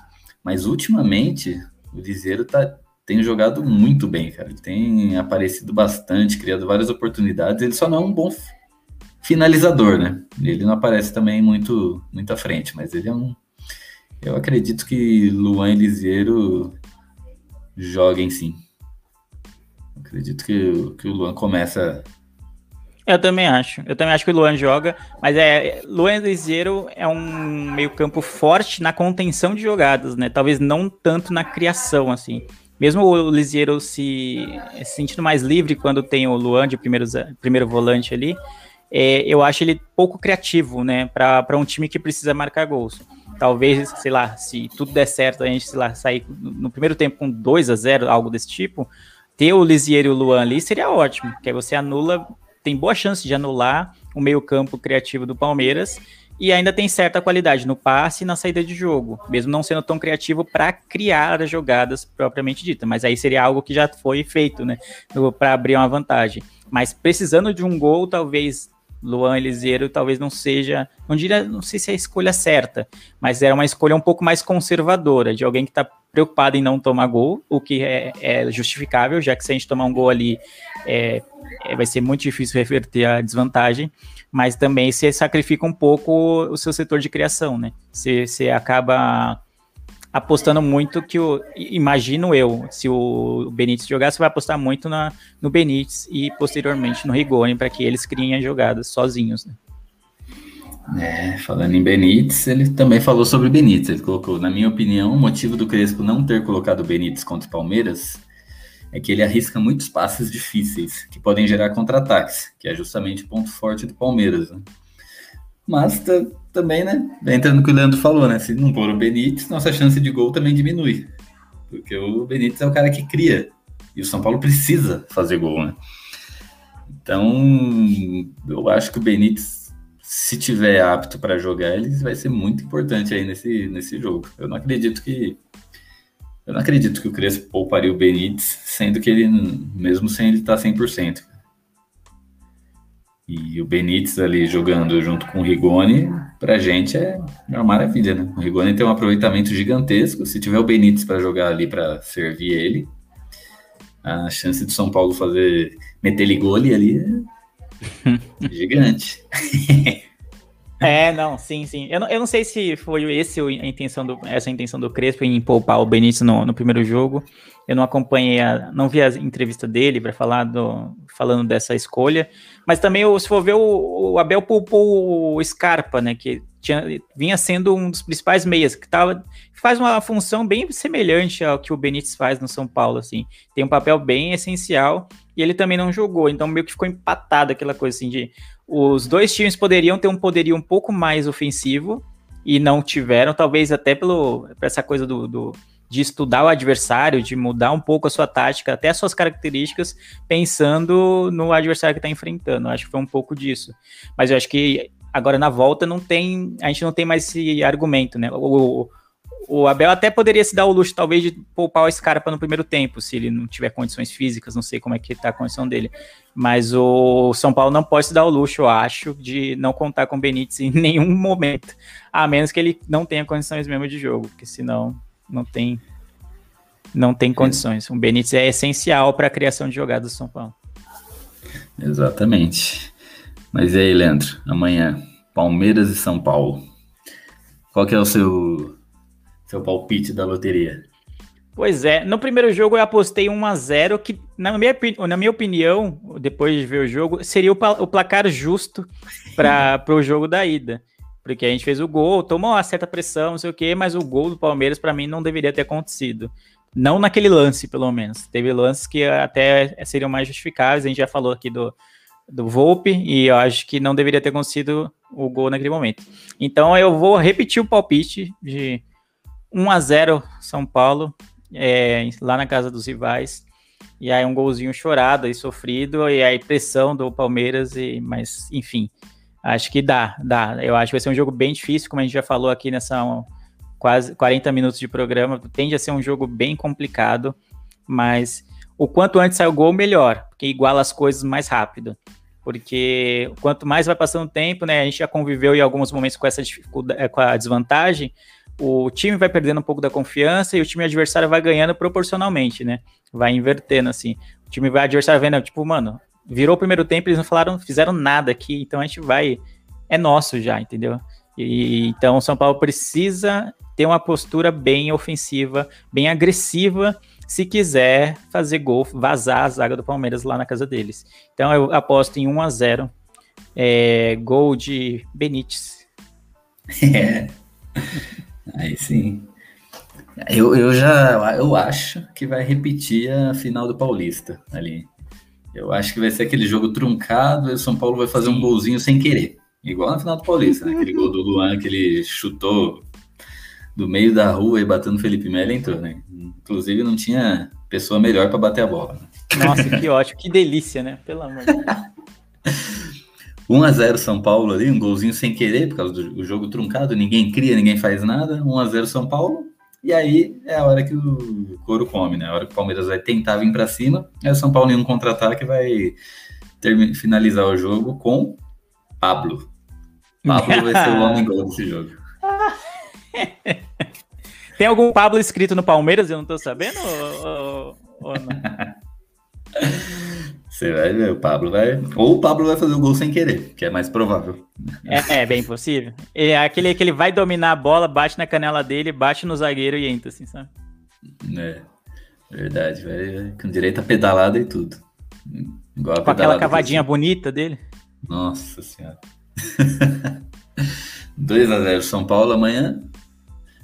Mas ultimamente o Liseiro tá, tem jogado muito bem, cara. Ele tem aparecido bastante, criado várias oportunidades. Ele só não é um bom finalizador, né? Ele não aparece também muito, muito à frente, mas ele é um. Eu acredito que Luan Eliseiro joguem sim. Acredito que, que o Luan começa. Eu também acho. Eu também acho que o Luan joga, mas é Luan Eliseiro é um meio-campo forte na contenção de jogadas, né? Talvez não tanto na criação, assim. Mesmo o Lisieiro se, se sentindo mais livre quando tem o Luan de primeiro, primeiro volante ali, é, eu acho ele pouco criativo, né, para um time que precisa marcar gols. Talvez, sei lá, se tudo der certo, a gente, sei lá, sair no primeiro tempo com 2 a 0 algo desse tipo, ter o Lisier e o Luan ali seria ótimo, porque aí você anula, tem boa chance de anular o meio-campo criativo do Palmeiras e ainda tem certa qualidade no passe e na saída de jogo, mesmo não sendo tão criativo para criar as jogadas propriamente dita, mas aí seria algo que já foi feito, né, para abrir uma vantagem. Mas precisando de um gol, talvez Luan Eliseiro talvez não seja, não diria, não sei se é a escolha certa, mas era uma escolha um pouco mais conservadora, de alguém que está preocupado em não tomar gol, o que é, é, justificável, já que se a gente tomar um gol ali, é, é, vai ser muito difícil reverter a desvantagem, mas também você sacrifica um pouco o seu setor de criação, né? Você, você acaba apostando muito que o. Imagino eu, se o Benítez jogar, você vai apostar muito na, no Benítez e posteriormente no Rigoni para que eles criem as jogadas sozinhos. Né? É, falando em Benítez, ele também falou sobre Benítez. Ele colocou, na minha opinião, o motivo do Crespo não ter colocado Benítez contra o Palmeiras é que ele arrisca muitos passes difíceis que podem gerar contra-ataques, que é justamente o ponto forte do Palmeiras. Né? Mas também, né? Entrando no que o Leandro falou, né? Se não pôr o Benítez, nossa chance de gol também diminui. Porque o Benítez é o cara que cria. E o São Paulo precisa fazer gol, né? Então, eu acho que o Benítez, se tiver apto para jogar, ele vai ser muito importante aí nesse, nesse jogo. Eu não acredito que. Eu não acredito que o Crespo pouparia o Benítez, sendo que ele, mesmo sem ele estar tá 100%. E o Benítez ali jogando junto com o Rigoni, pra gente é uma maravilha, né? O Rigoni tem um aproveitamento gigantesco. Se tiver o Benítez para jogar ali para servir ele, a chance de São Paulo fazer meter ligole ali é [laughs] gigante. [laughs] É, não, sim, sim. Eu não, eu não sei se foi esse a intenção do, essa a intenção do Crespo em poupar o Benítez no, no primeiro jogo. Eu não acompanhei, a, não vi a entrevista dele para falar do, falando dessa escolha, mas também se for ver o, Abel poupou o Scarpa, né, que tinha, vinha sendo um dos principais meias, que tava, faz uma função bem semelhante ao que o Benítez faz no São Paulo, assim, tem um papel bem essencial e ele também não jogou, então meio que ficou empatado aquela coisa assim de os dois times poderiam ter um poderio um pouco mais ofensivo e não tiveram, talvez até pelo por essa coisa do, do de estudar o adversário, de mudar um pouco a sua tática, até as suas características, pensando no adversário que está enfrentando. Acho que foi um pouco disso. Mas eu acho que agora na volta não tem, a gente não tem mais esse argumento, né? O, o Abel até poderia se dar o luxo, talvez, de poupar o Scarpa no primeiro tempo, se ele não tiver condições físicas, não sei como é que tá a condição dele. Mas o São Paulo não pode se dar o luxo, eu acho, de não contar com o Benítez em [laughs] nenhum momento. A menos que ele não tenha condições mesmo de jogo, porque senão não tem não tem condições. O Benítez é essencial para a criação de jogadas do São Paulo. Exatamente. Mas e aí, Leandro? Amanhã, Palmeiras e São Paulo. Qual que é o seu seu palpite da loteria? Pois é, no primeiro jogo eu apostei 1 a 0 que na minha, na minha opinião, depois de ver o jogo, seria o, o placar justo para o jogo da ida. Porque a gente fez o gol, tomou uma certa pressão, não sei o quê, mas o gol do Palmeiras para mim não deveria ter acontecido. Não naquele lance, pelo menos. Teve lances que até seriam mais justificáveis. A gente já falou aqui do, do Volpe e eu acho que não deveria ter acontecido o gol naquele momento. Então eu vou repetir o palpite de 1 a 0 São Paulo, é, lá na casa dos rivais. E aí um golzinho chorado e sofrido, e aí pressão do Palmeiras, e mas enfim, acho que dá, dá. Eu acho que vai ser um jogo bem difícil, como a gente já falou aqui nessa quase 40 minutos de programa, tende a ser um jogo bem complicado, mas o quanto antes sai o gol, melhor, porque iguala as coisas mais rápido. Porque quanto mais vai passando o tempo, né? A gente já conviveu em alguns momentos com essa dificuldade, eh, com a desvantagem, o time vai perdendo um pouco da confiança e o time adversário vai ganhando proporcionalmente, né? Vai invertendo assim. O time vai adversário vendo, tipo, mano, virou o primeiro tempo, eles não falaram, fizeram nada aqui, então a gente vai é nosso já, entendeu? E então o São Paulo precisa ter uma postura bem ofensiva, bem agressiva, se quiser fazer gol, vazar a zaga do Palmeiras lá na casa deles. Então eu aposto em 1 a 0 é, gol de Benítez. É. [laughs] Aí sim. Eu, eu já eu acho que vai repetir a final do Paulista ali. Eu acho que vai ser aquele jogo truncado e o São Paulo vai fazer sim. um golzinho sem querer. Igual na final do Paulista, né? Aquele gol do Luan que ele chutou do meio da rua e bateu no Felipe Melo entrou, né? Inclusive não tinha pessoa melhor para bater a bola. Nossa, que ótimo, que delícia, né? Pelo amor de Deus. [laughs] 1x0 São Paulo ali, um golzinho sem querer, por causa do jogo truncado, ninguém cria, ninguém faz nada. 1x0 São Paulo, e aí é a hora que o couro come, né? A hora que o Palmeiras vai tentar vir para cima, aí o São Paulo em um contra-ataque vai ter, finalizar o jogo com Pablo. Pablo vai ser o homem [laughs] gol desse jogo. [laughs] Tem algum Pablo escrito no Palmeiras? Eu não tô sabendo? Ou, ou, ou não? Você vai ver, o Pablo vai. Ou o Pablo vai fazer o gol sem querer, que é mais provável. É, é bem possível. É aquele que ele vai dominar a bola, bate na canela dele, bate no zagueiro e entra, assim, sabe? É, verdade, vai com direito a pedalada e tudo. Igual com aquela cavadinha bonita dele. Nossa senhora. [laughs] 2x0 São Paulo amanhã.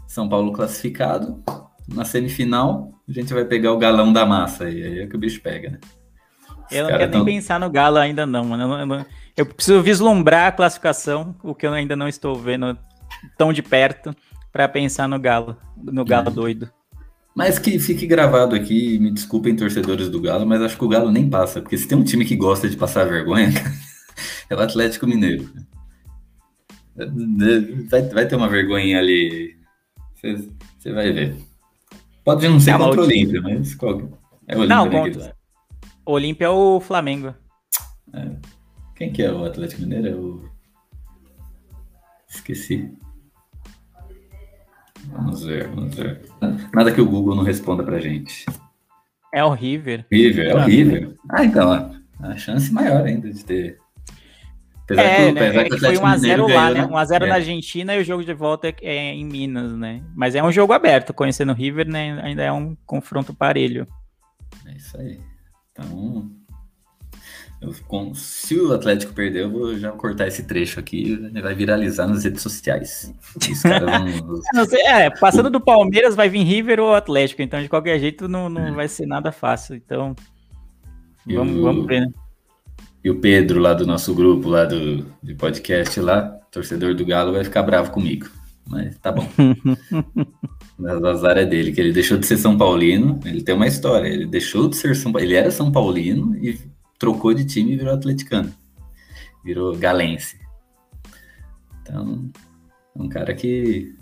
São Paulo classificado. Na semifinal, a gente vai pegar o galão da massa aí. Aí é que o bicho pega, né? Eu não quero tão... nem pensar no Galo ainda não, mano. Eu, não, eu, preciso vislumbrar a classificação, o que eu ainda não estou vendo tão de perto, para pensar no Galo, no Galo é. doido. Mas que fique gravado aqui, me desculpem torcedores do Galo, mas acho que o Galo nem passa, porque se tem um time que gosta de passar vergonha, [laughs] é o Atlético Mineiro. Vai, vai ter uma vergonha ali. Você vai ver. Pode não ser é contra o Olímpia, mas qual? É o Olímpia, não, contra... Olímpia é o Flamengo. É. Quem que é o Atlético Mineiro? É o... Esqueci. Vamos ver, vamos ver. Nada que o Google não responda pra gente. É o River. River, é o River. Ah, então, a chance maior ainda de ter Apesar é, que, né, que foi 1x0 lá, né? 1x0 né? na Argentina e o jogo de volta é, é, em Minas, né? Mas é um jogo aberto, conhecendo o River, né? Ainda é um confronto parelho. É isso aí. Então, eu, com, se o Atlético perder, eu vou já cortar esse trecho aqui e vai viralizar nas redes sociais. vão... [laughs] sei, é, passando do Palmeiras vai vir River ou Atlético, então de qualquer jeito não, não é. vai ser nada fácil. Então, vamos, o... vamos ver, né? E o Pedro, lá do nosso grupo, lá do de podcast, lá, torcedor do Galo, vai ficar bravo comigo. Mas tá bom. [laughs] Mas azar é dele, que ele deixou de ser São Paulino. Ele tem uma história. Ele deixou de ser São Ele era São Paulino e trocou de time e virou atleticano. Virou galense. Então, é um cara que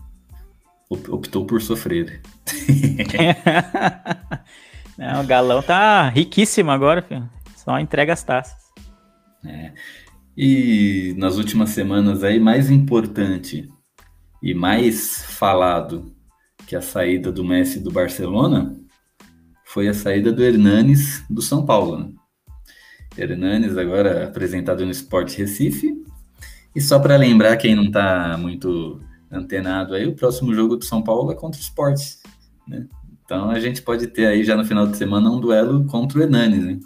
optou por sofrer. [laughs] Não, o galão tá riquíssimo agora, filho. Só entrega as taças. É. E nas últimas semanas aí, mais importante e mais falado que a saída do Messi do Barcelona foi a saída do Hernanes do São Paulo. Né? Hernanes agora apresentado no Sport Recife. E só para lembrar quem não está muito antenado aí, o próximo jogo do São Paulo é contra o Sport. Né? Então a gente pode ter aí já no final de semana um duelo contra o Hernanes. Né?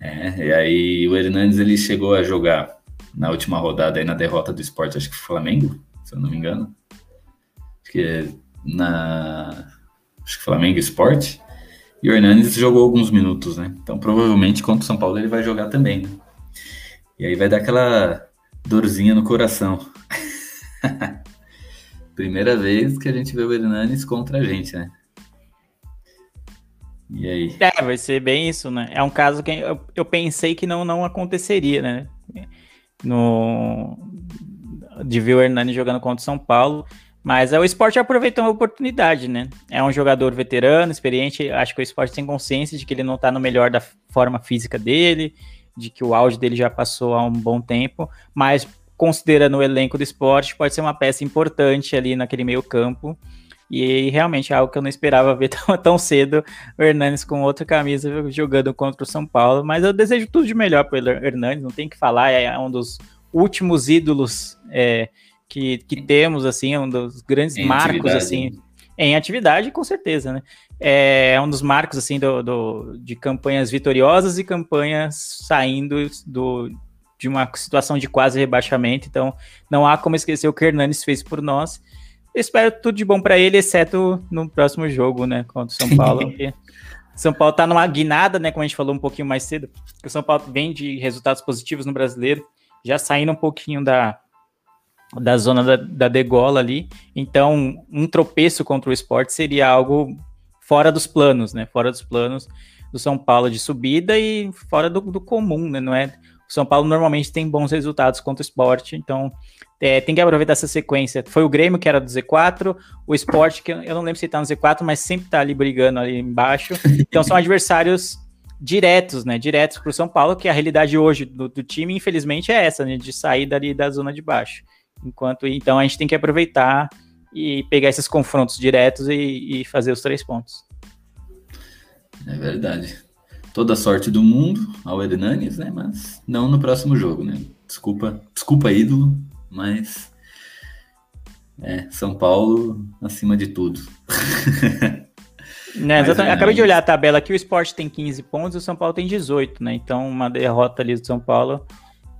É, e aí o Hernandes ele chegou a jogar na última rodada aí na derrota do esporte, acho que Flamengo, se eu não me engano. Acho que é na. Acho que Flamengo Esporte. E o Hernandes jogou alguns minutos, né? Então provavelmente contra o São Paulo ele vai jogar também, né? E aí vai dar aquela dorzinha no coração. [laughs] Primeira vez que a gente vê o Hernandes contra a gente, né? E aí? É, vai ser bem isso, né? É um caso que eu, eu pensei que não, não aconteceria, né? No, de ver o Hernani jogando contra o São Paulo. Mas é, o esporte aproveitou a oportunidade, né? É um jogador veterano, experiente. Acho que o esporte tem consciência de que ele não tá no melhor da forma física dele, de que o auge dele já passou há um bom tempo. Mas considerando o elenco do esporte, pode ser uma peça importante ali naquele meio campo. E realmente é algo que eu não esperava ver [laughs] tão, tão cedo o Hernanes com outra camisa jogando contra o São Paulo. Mas eu desejo tudo de melhor para o Hernanes, não tem que falar, é um dos últimos ídolos é, que, que temos, assim, é um dos grandes em marcos, assim, em atividade, com certeza, né? É, é um dos marcos, assim, do, do, de campanhas vitoriosas e campanhas saindo do, de uma situação de quase rebaixamento, então não há como esquecer o que o Hernanes fez por nós espero tudo de bom para ele, exceto no próximo jogo, né, contra o São [laughs] Paulo. São Paulo tá numa guinada, né, como a gente falou um pouquinho mais cedo. O São Paulo vem de resultados positivos no Brasileiro, já saindo um pouquinho da, da zona da, da degola ali. Então, um tropeço contra o esporte seria algo fora dos planos, né? Fora dos planos do São Paulo de subida e fora do, do comum, né? Não é? O São Paulo normalmente tem bons resultados contra o esporte, então é, tem que aproveitar essa sequência. Foi o Grêmio que era do Z4, o Sport, que eu não lembro se está no Z4, mas sempre está ali brigando ali embaixo. Então são adversários diretos, né? Diretos para o São Paulo, que a realidade hoje do, do time, infelizmente, é essa, né? De sair dali da zona de baixo. Enquanto então a gente tem que aproveitar e pegar esses confrontos diretos e, e fazer os três pontos. É verdade. Toda sorte do mundo ao Hernanes, né? Mas não no próximo jogo, né? Desculpa, desculpa, ídolo, mas é, São Paulo acima de tudo. [laughs] Né, mas, é, Acabei de olhar a tabela aqui, o Sport tem 15 pontos e o São Paulo tem 18, né? Então, uma derrota ali do São Paulo,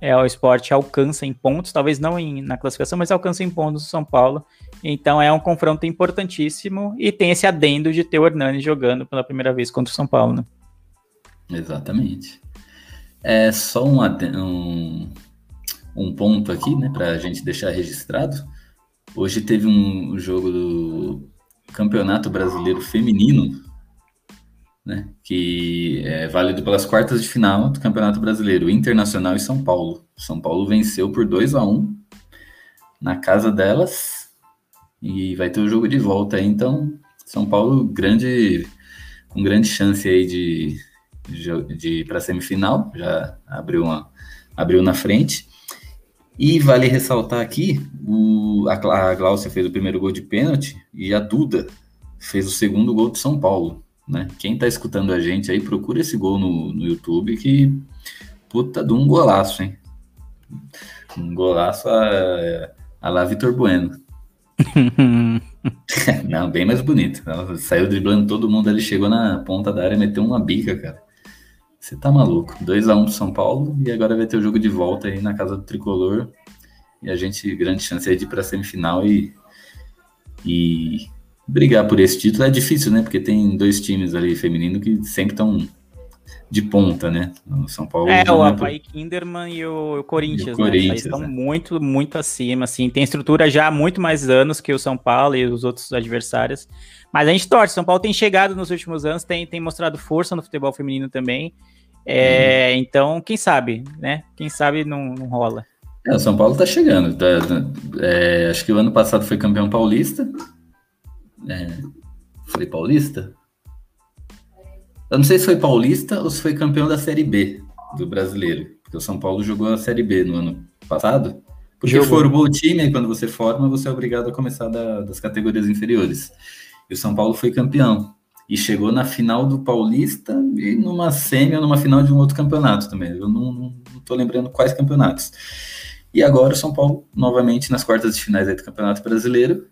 é, o Sport alcança em pontos, talvez não em, na classificação, mas alcança em pontos o São Paulo. Então é um confronto importantíssimo e tem esse adendo de ter o Hernani jogando pela primeira vez contra o São Paulo, né? Exatamente. É só um, um, um ponto aqui, né, para a gente deixar registrado. Hoje teve um jogo do Campeonato Brasileiro Feminino, né, que é válido pelas quartas de final do Campeonato Brasileiro, Internacional e São Paulo. São Paulo venceu por 2 a 1 na casa delas e vai ter o jogo de volta aí, então São Paulo grande com grande chance aí de, de, de para semifinal, já abriu uma abriu na frente. E vale ressaltar aqui, o, a, a Glaucia fez o primeiro gol de pênalti e a Duda fez o segundo gol de São Paulo. Né? Quem está escutando a gente aí, procura esse gol no, no YouTube que puta de um golaço, hein? Um golaço a, a lá Vitor Bueno. [laughs] Não, bem mais bonito. Saiu driblando todo mundo, ele chegou na ponta da área, meteu uma bica, cara. Você tá maluco. 2x1 um pro São Paulo e agora vai ter o jogo de volta aí na casa do Tricolor. E a gente, grande chance aí de ir pra semifinal e, e brigar por esse título. É difícil, né? Porque tem dois times ali feminino que sempre estão de ponta, né? O São Paulo. É, o Havaí por... Kinderman e o, o Corinthians, e o Corinthians né? Eles estão é. muito, muito acima, assim. Tem estrutura já há muito mais anos que o São Paulo e os outros adversários. Mas a gente torce. São Paulo tem chegado nos últimos anos, tem, tem mostrado força no futebol feminino também. É, hum. Então, quem sabe, né? Quem sabe não, não rola. É, o São Paulo tá chegando. Tá, tá, é, acho que o ano passado foi campeão paulista. É, foi paulista? Eu não sei se foi paulista ou se foi campeão da Série B do brasileiro. Porque o São Paulo jogou a Série B no ano passado. Porque Jogou. formou o time, e quando você forma, você é obrigado a começar da, das categorias inferiores. E o São Paulo foi campeão. E chegou na final do Paulista e numa semi ou numa final de um outro campeonato também. Eu não, tô lembrando quais campeonatos. E agora o São Paulo, novamente, nas quartas de finais do Campeonato Brasileiro,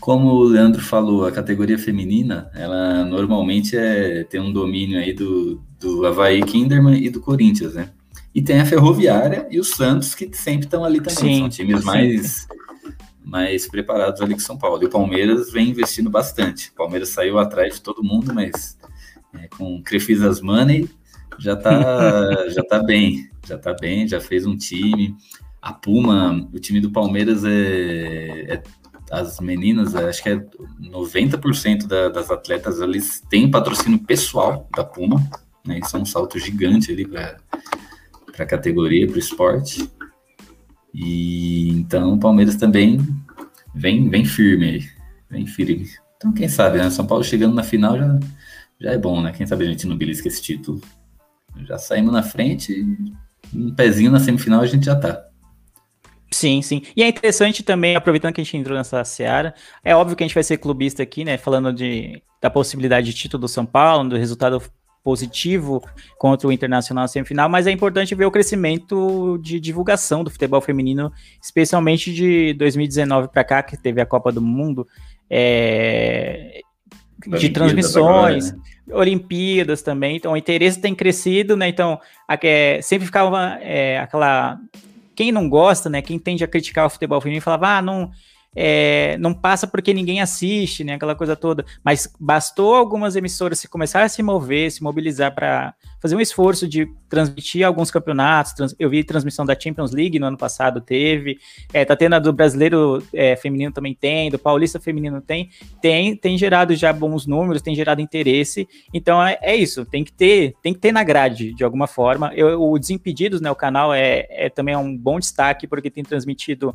como o Leandro falou, a categoria feminina, ela normalmente é, tem um domínio aí do, do Havaí Kinderman e do Corinthians, né? E tem a Ferroviária e o Santos, que sempre estão ali também. Sim, São times mais, mais preparados ali que São Paulo. E o Palmeiras vem investindo bastante. O Palmeiras saiu atrás de todo mundo, mas é, com Crefisas Money já tá, [laughs] já tá bem. Já tá bem, já fez um time. A Puma, o time do Palmeiras é, é as meninas, acho que é 90% da, das atletas, eles têm patrocínio pessoal da Puma, né? Isso é um salto gigante ali para a categoria, para o esporte. E então o Palmeiras também vem, vem firme aí, vem firme. Então, quem sabe, né? São Paulo chegando na final já, já é bom, né? Quem sabe a gente não belisca esse título. Já saímos na frente, um pezinho na semifinal a gente já tá. Sim, sim. E é interessante também, aproveitando que a gente entrou nessa seara, é óbvio que a gente vai ser clubista aqui, né? Falando de, da possibilidade de título do São Paulo, do resultado positivo contra o Internacional na semifinal, mas é importante ver o crescimento de divulgação do futebol feminino, especialmente de 2019 para cá, que teve a Copa do Mundo, é, de transmissões, né? Olimpíadas também, então o interesse tem crescido, né? Então, a, é, sempre ficava é, aquela quem não gosta, né, quem tende a criticar o futebol feminino, falava, ah, não, é, não passa porque ninguém assiste, né? Aquela coisa toda. Mas bastou algumas emissoras se começar a se mover, se mobilizar para fazer um esforço de transmitir alguns campeonatos. Trans, eu vi transmissão da Champions League no ano passado, teve. É, tá tendo a do brasileiro é, feminino também tem, do paulista feminino tem. Tem, tem gerado já bons números, tem gerado interesse. Então é, é isso, tem que ter, tem que ter na grade de alguma forma. Eu, o Desimpedidos, né? O canal é, é também é um bom destaque porque tem transmitido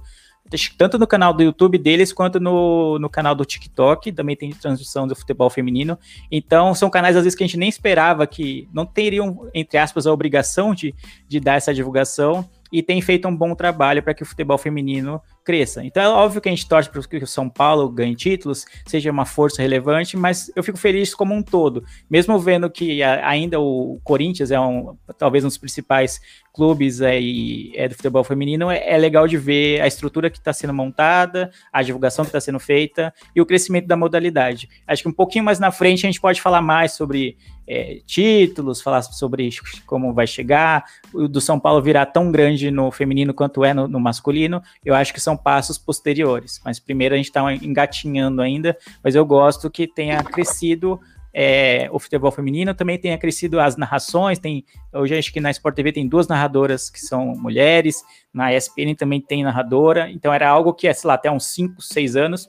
tanto no canal do YouTube deles quanto no, no canal do TikTok, também tem transmissão do futebol feminino. Então, são canais às vezes que a gente nem esperava que não teriam, entre aspas, a obrigação de, de dar essa divulgação e tem feito um bom trabalho para que o futebol feminino cresça. Então é óbvio que a gente torce para que o São Paulo ganhe títulos, seja uma força relevante, mas eu fico feliz como um todo. Mesmo vendo que ainda o Corinthians é um, talvez um dos principais clubes aí, é, do futebol feminino, é, é legal de ver a estrutura que está sendo montada, a divulgação que está sendo feita e o crescimento da modalidade. Acho que um pouquinho mais na frente a gente pode falar mais sobre é, títulos, falar sobre como vai chegar, o do São Paulo virar tão grande no feminino quanto é no, no masculino, eu acho que são passos posteriores. Mas primeiro a gente está engatinhando ainda, mas eu gosto que tenha crescido é, o futebol feminino, também tenha crescido as narrações, tem, hoje acho que na Sport TV tem duas narradoras que são mulheres, na ESPN também tem narradora, então era algo que, sei lá, até uns 5, 6 anos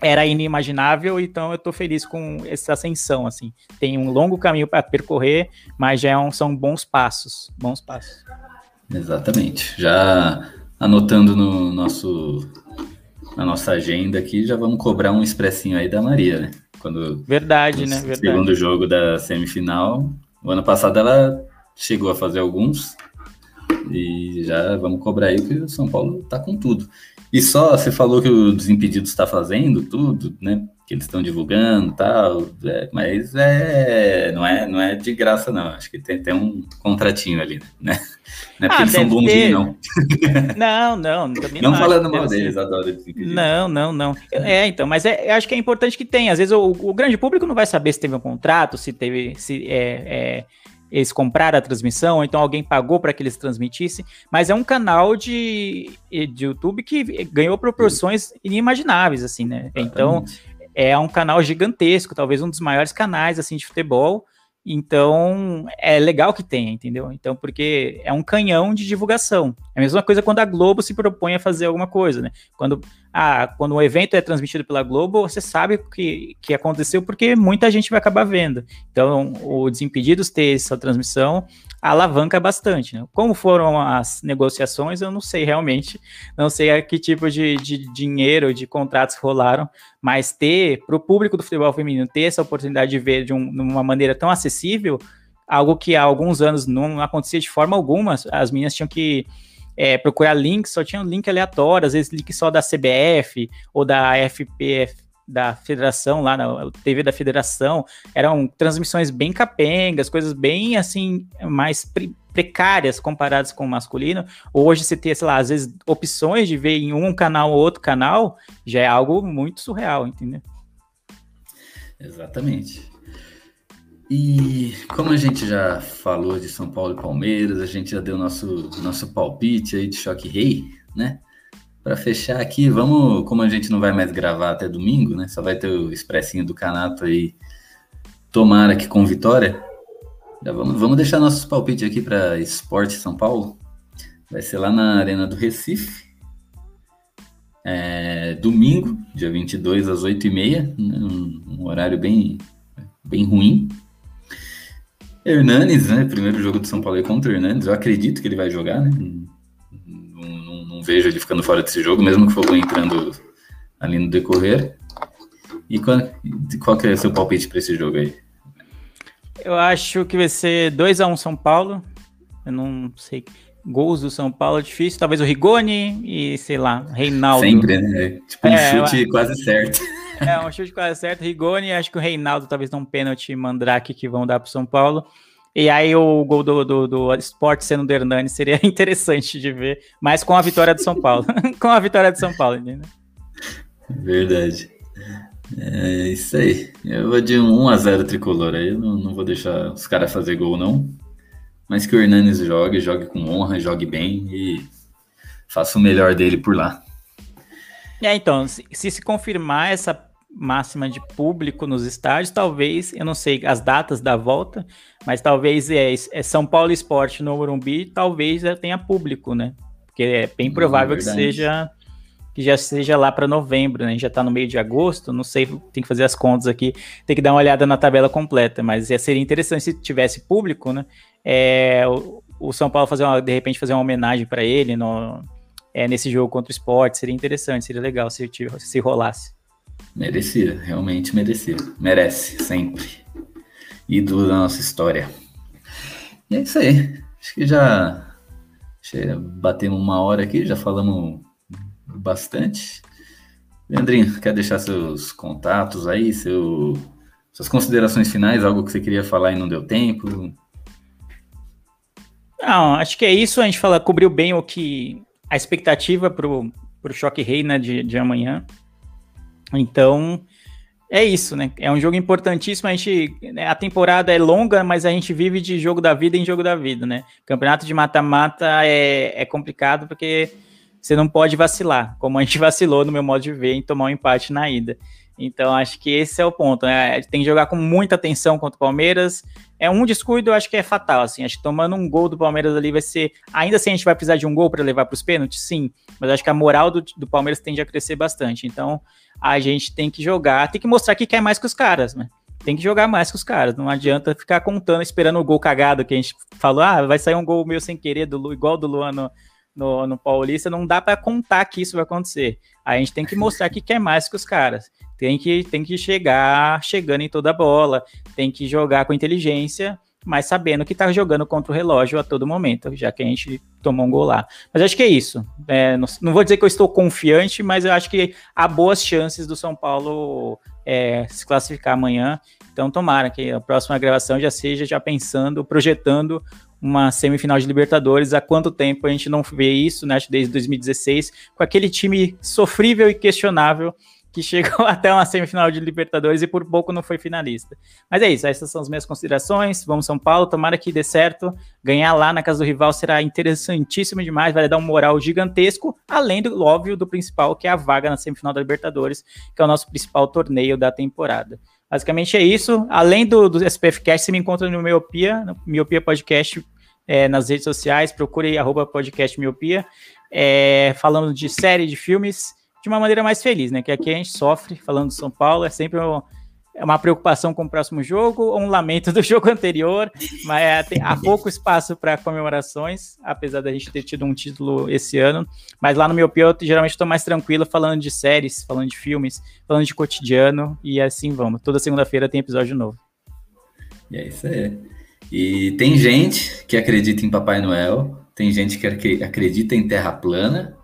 era inimaginável, então eu estou feliz com essa ascensão, assim. Tem um longo caminho para percorrer, mas já é um, são bons passos, bons passos. Exatamente. Já anotando no nosso na nossa agenda aqui, já vamos cobrar um expressinho aí da Maria, né? Quando Verdade, né? Verdade. Segundo jogo da semifinal, o ano passado ela chegou a fazer alguns e já vamos cobrar aí que o São Paulo tá com tudo. E só você falou que o Desimpedidos está fazendo tudo, né? Que eles estão divulgando tal, é, mas é, não, é, não é de graça, não. Acho que tem, tem um contratinho ali, né? Não é porque ah, eles são bonzinhos, não. Não, não. Não, não falando mal deles, adoro Não, não, não. É, então, mas é, acho que é importante que tenha. Às vezes o, o, grande público não vai saber se teve um contrato, se teve. Se, é, é eles compraram a transmissão, ou então alguém pagou para que eles transmitissem, mas é um canal de, de YouTube que ganhou proporções inimagináveis, assim, né? Então, é um canal gigantesco, talvez um dos maiores canais, assim, de futebol, então, é legal que tenha, entendeu? Então, porque é um canhão de divulgação. É a mesma coisa quando a Globo se propõe a fazer alguma coisa, né? Quando, ah, quando um evento é transmitido pela Globo, você sabe que, que aconteceu porque muita gente vai acabar vendo. Então, o Desimpedidos ter essa transmissão alavanca bastante. Né? Como foram as negociações, eu não sei realmente, não sei a que tipo de, de dinheiro, de contratos rolaram, mas ter, para o público do futebol feminino, ter essa oportunidade de ver de, um, de uma maneira tão acessível, algo que há alguns anos não acontecia de forma alguma, as meninas tinham que é, procurar links, só tinha um link aleatório, às vezes link só da CBF ou da FPF, da federação, lá na TV da federação, eram transmissões bem capengas, coisas bem, assim, mais pre precárias comparadas com o masculino. Hoje você ter, sei lá, às vezes opções de ver em um canal ou outro canal, já é algo muito surreal, entendeu? Exatamente. E como a gente já falou de São Paulo e Palmeiras, a gente já deu nosso, nosso palpite aí de choque rei, né? Para fechar aqui, vamos, como a gente não vai mais gravar até domingo, né? Só vai ter o expressinho do Canato aí. Tomara que com vitória. Já vamos, vamos deixar nossos palpites aqui para Esporte São Paulo. Vai ser lá na Arena do Recife. É, domingo, dia 22 às 8h30, né? um, um, horário bem, bem ruim. Hernanes, né? Primeiro jogo do São Paulo é contra o Hernanes. Eu acredito que ele vai jogar, né? não vejo ele ficando fora desse jogo, mesmo que for entrando ali no decorrer. E qual, qual que é o seu palpite para esse jogo aí? Eu acho que vai ser 2x1 um São Paulo. Eu não sei. Gols do São Paulo é difícil. Talvez o Rigoni e, sei lá, Reinaldo. Sempre, né? Tipo um é, chute eu... quase certo. É, um chute quase certo. Rigoni, acho que o Reinaldo talvez dê um pênalti Mandrake que vão dar pro São Paulo. E aí o gol do, do, do Sport sendo do Hernani seria [laughs] interessante de ver, mas com a vitória do São Paulo. [laughs] com a vitória do São Paulo, entendeu? Verdade. É isso aí. Eu vou de 1 a 0 tricolor aí. Não, não vou deixar os caras fazer gol, não. Mas que o Hernanes jogue, jogue com honra, jogue bem e faça o melhor dele por lá. É, então, se, se confirmar essa máxima de público nos estádios, talvez, eu não sei as datas da volta, mas talvez é, é São Paulo Esporte no Morumbi, talvez tenha público, né? Porque é bem hum, provável que seja que já seja lá para novembro, né? A gente já está no meio de agosto, não sei, tem que fazer as contas aqui, tem que dar uma olhada na tabela completa, mas seria interessante se tivesse público, né? É, o, o São Paulo fazer uma, de repente fazer uma homenagem para ele no, é, nesse jogo contra o esporte, seria interessante, seria legal se, se rolasse. Merecia, realmente merecia. Merece, sempre. Ídolo da nossa história. E é isso aí. Acho que já, batemos uma hora aqui, já falamos bastante. Leandrinho, quer deixar seus contatos aí, seu, suas considerações finais, algo que você queria falar e não deu tempo? Não, acho que é isso. A gente fala, cobriu bem o que a expectativa para o choque rei né, de, de amanhã. Então, é isso, né? É um jogo importantíssimo. A gente, né, a temporada é longa, mas a gente vive de jogo da vida em jogo da vida, né? Campeonato de mata-mata é, é complicado porque você não pode vacilar, como a gente [laughs] vacilou no meu modo de ver em tomar um empate na ida. Então, acho que esse é o ponto. Né? Tem que jogar com muita atenção contra o Palmeiras. É um descuido, eu acho que é fatal. Assim, acho que tomando um gol do Palmeiras ali vai ser. Ainda assim, a gente vai precisar de um gol para levar para os pênaltis, sim. Mas acho que a moral do, do Palmeiras tende a crescer bastante. Então, a gente tem que jogar, tem que mostrar que quer mais que os caras, né? Tem que jogar mais que os caras. Não adianta ficar contando, esperando o gol cagado que a gente falou. Ah, vai sair um gol meio sem querer, do, igual do Luan no, no, no Paulista. Não dá para contar que isso vai acontecer. A gente tem que mostrar que quer mais que os caras tem que, tem que chegar chegando em toda a bola, tem que jogar com inteligência mas sabendo que tá jogando contra o relógio a todo momento, já que a gente tomou um gol lá. Mas acho que é isso. É, não, não, vou dizer que eu estou confiante, mas eu acho que há boas chances do São Paulo é, se classificar amanhã. Então, tomara que a próxima gravação já seja já pensando, projetando uma semifinal de Libertadores. Há quanto tempo a gente não vê isso, né? Desde 2016, com aquele time sofrível e questionável que chegou [laughs] até uma semifinal de Libertadores e por pouco não foi finalista. Mas é isso, essas são as minhas considerações. Vamos São Paulo, tomara que dê certo. Ganhar lá na casa do rival será interessantíssimo demais, vai dar um moral gigantesco, além do óbvio do principal, que é a vaga na semifinal da Libertadores, que é o nosso principal torneio da temporada. Basicamente é isso. Além do, do SPF você me encontra no Miopia, no Miopia Podcast é, nas redes sociais, procure arroba podcast Miopia, é, falando de série, de filmes de uma maneira mais feliz, né? Que aqui a gente sofre, falando do São Paulo, é sempre um, é uma preocupação com o próximo jogo, ou um lamento do [laughs] jogo anterior, mas é, tem, há pouco espaço para comemorações, apesar da gente ter tido um título esse ano. Mas lá no meu eu geralmente estou mais tranquilo falando de séries, falando de filmes, falando de cotidiano, e assim vamos. Toda segunda-feira tem episódio novo. E é isso aí. E tem gente que acredita em Papai Noel, tem gente que acredita em Terra plana,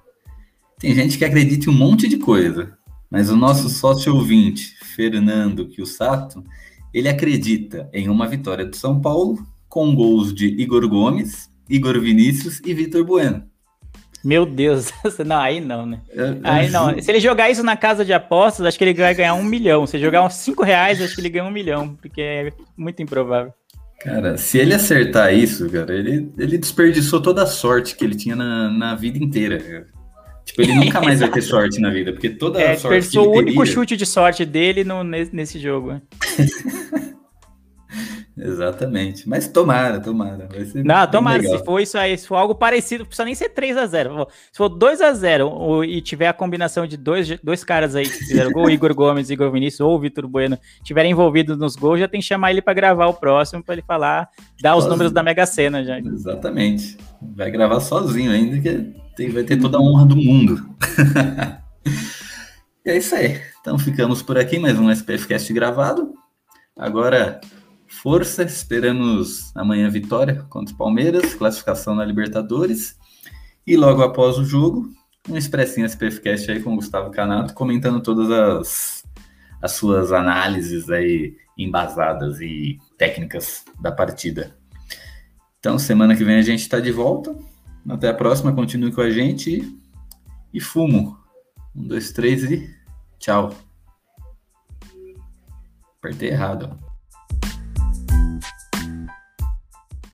tem gente que acredita em um monte de coisa, mas o nosso sócio ouvinte, Fernando Kiyusato, ele acredita em uma vitória do São Paulo com gols de Igor Gomes, Igor Vinícius e Vitor Bueno. Meu Deus, [laughs] não, aí não, né? Aí não. Se ele jogar isso na casa de apostas, acho que ele vai ganhar um milhão. Se jogar uns cinco reais, acho que ele ganha um milhão, porque é muito improvável. Cara, se ele acertar isso, cara, ele, ele desperdiçou toda a sorte que ele tinha na, na vida inteira. Tipo, ele nunca mais vai ter [laughs] sorte na vida, porque toda é, a sorte que ele o único teria... chute de sorte dele no, nesse jogo. [laughs] Exatamente. Mas tomara, tomara. Não, tomara. Legal. Se for isso aí, se for algo parecido, não precisa nem ser 3 a 0 Se for 2 a 0 e tiver a combinação de dois, dois caras aí que fizeram gol, [laughs] Igor Gomes, Igor Vinícius ou Vitor Bueno, tiverem envolvidos nos gols, já tem que chamar ele para gravar o próximo, para ele falar, dar os sozinho. números da Mega Sena já. Exatamente. Vai gravar sozinho ainda, que tem, vai ter toda a honra do mundo. [laughs] e é isso aí. Então ficamos por aqui, mais um SPFcast gravado. Agora, força, esperamos amanhã vitória contra o Palmeiras, classificação na Libertadores. E logo após o jogo, um expressinho SPFcast aí com o Gustavo Canato, comentando todas as, as suas análises aí embasadas e técnicas da partida. Então, semana que vem a gente está de volta. Até a próxima, continue com a gente e, fumo. Um, dois, três e tchau. Apertei errado.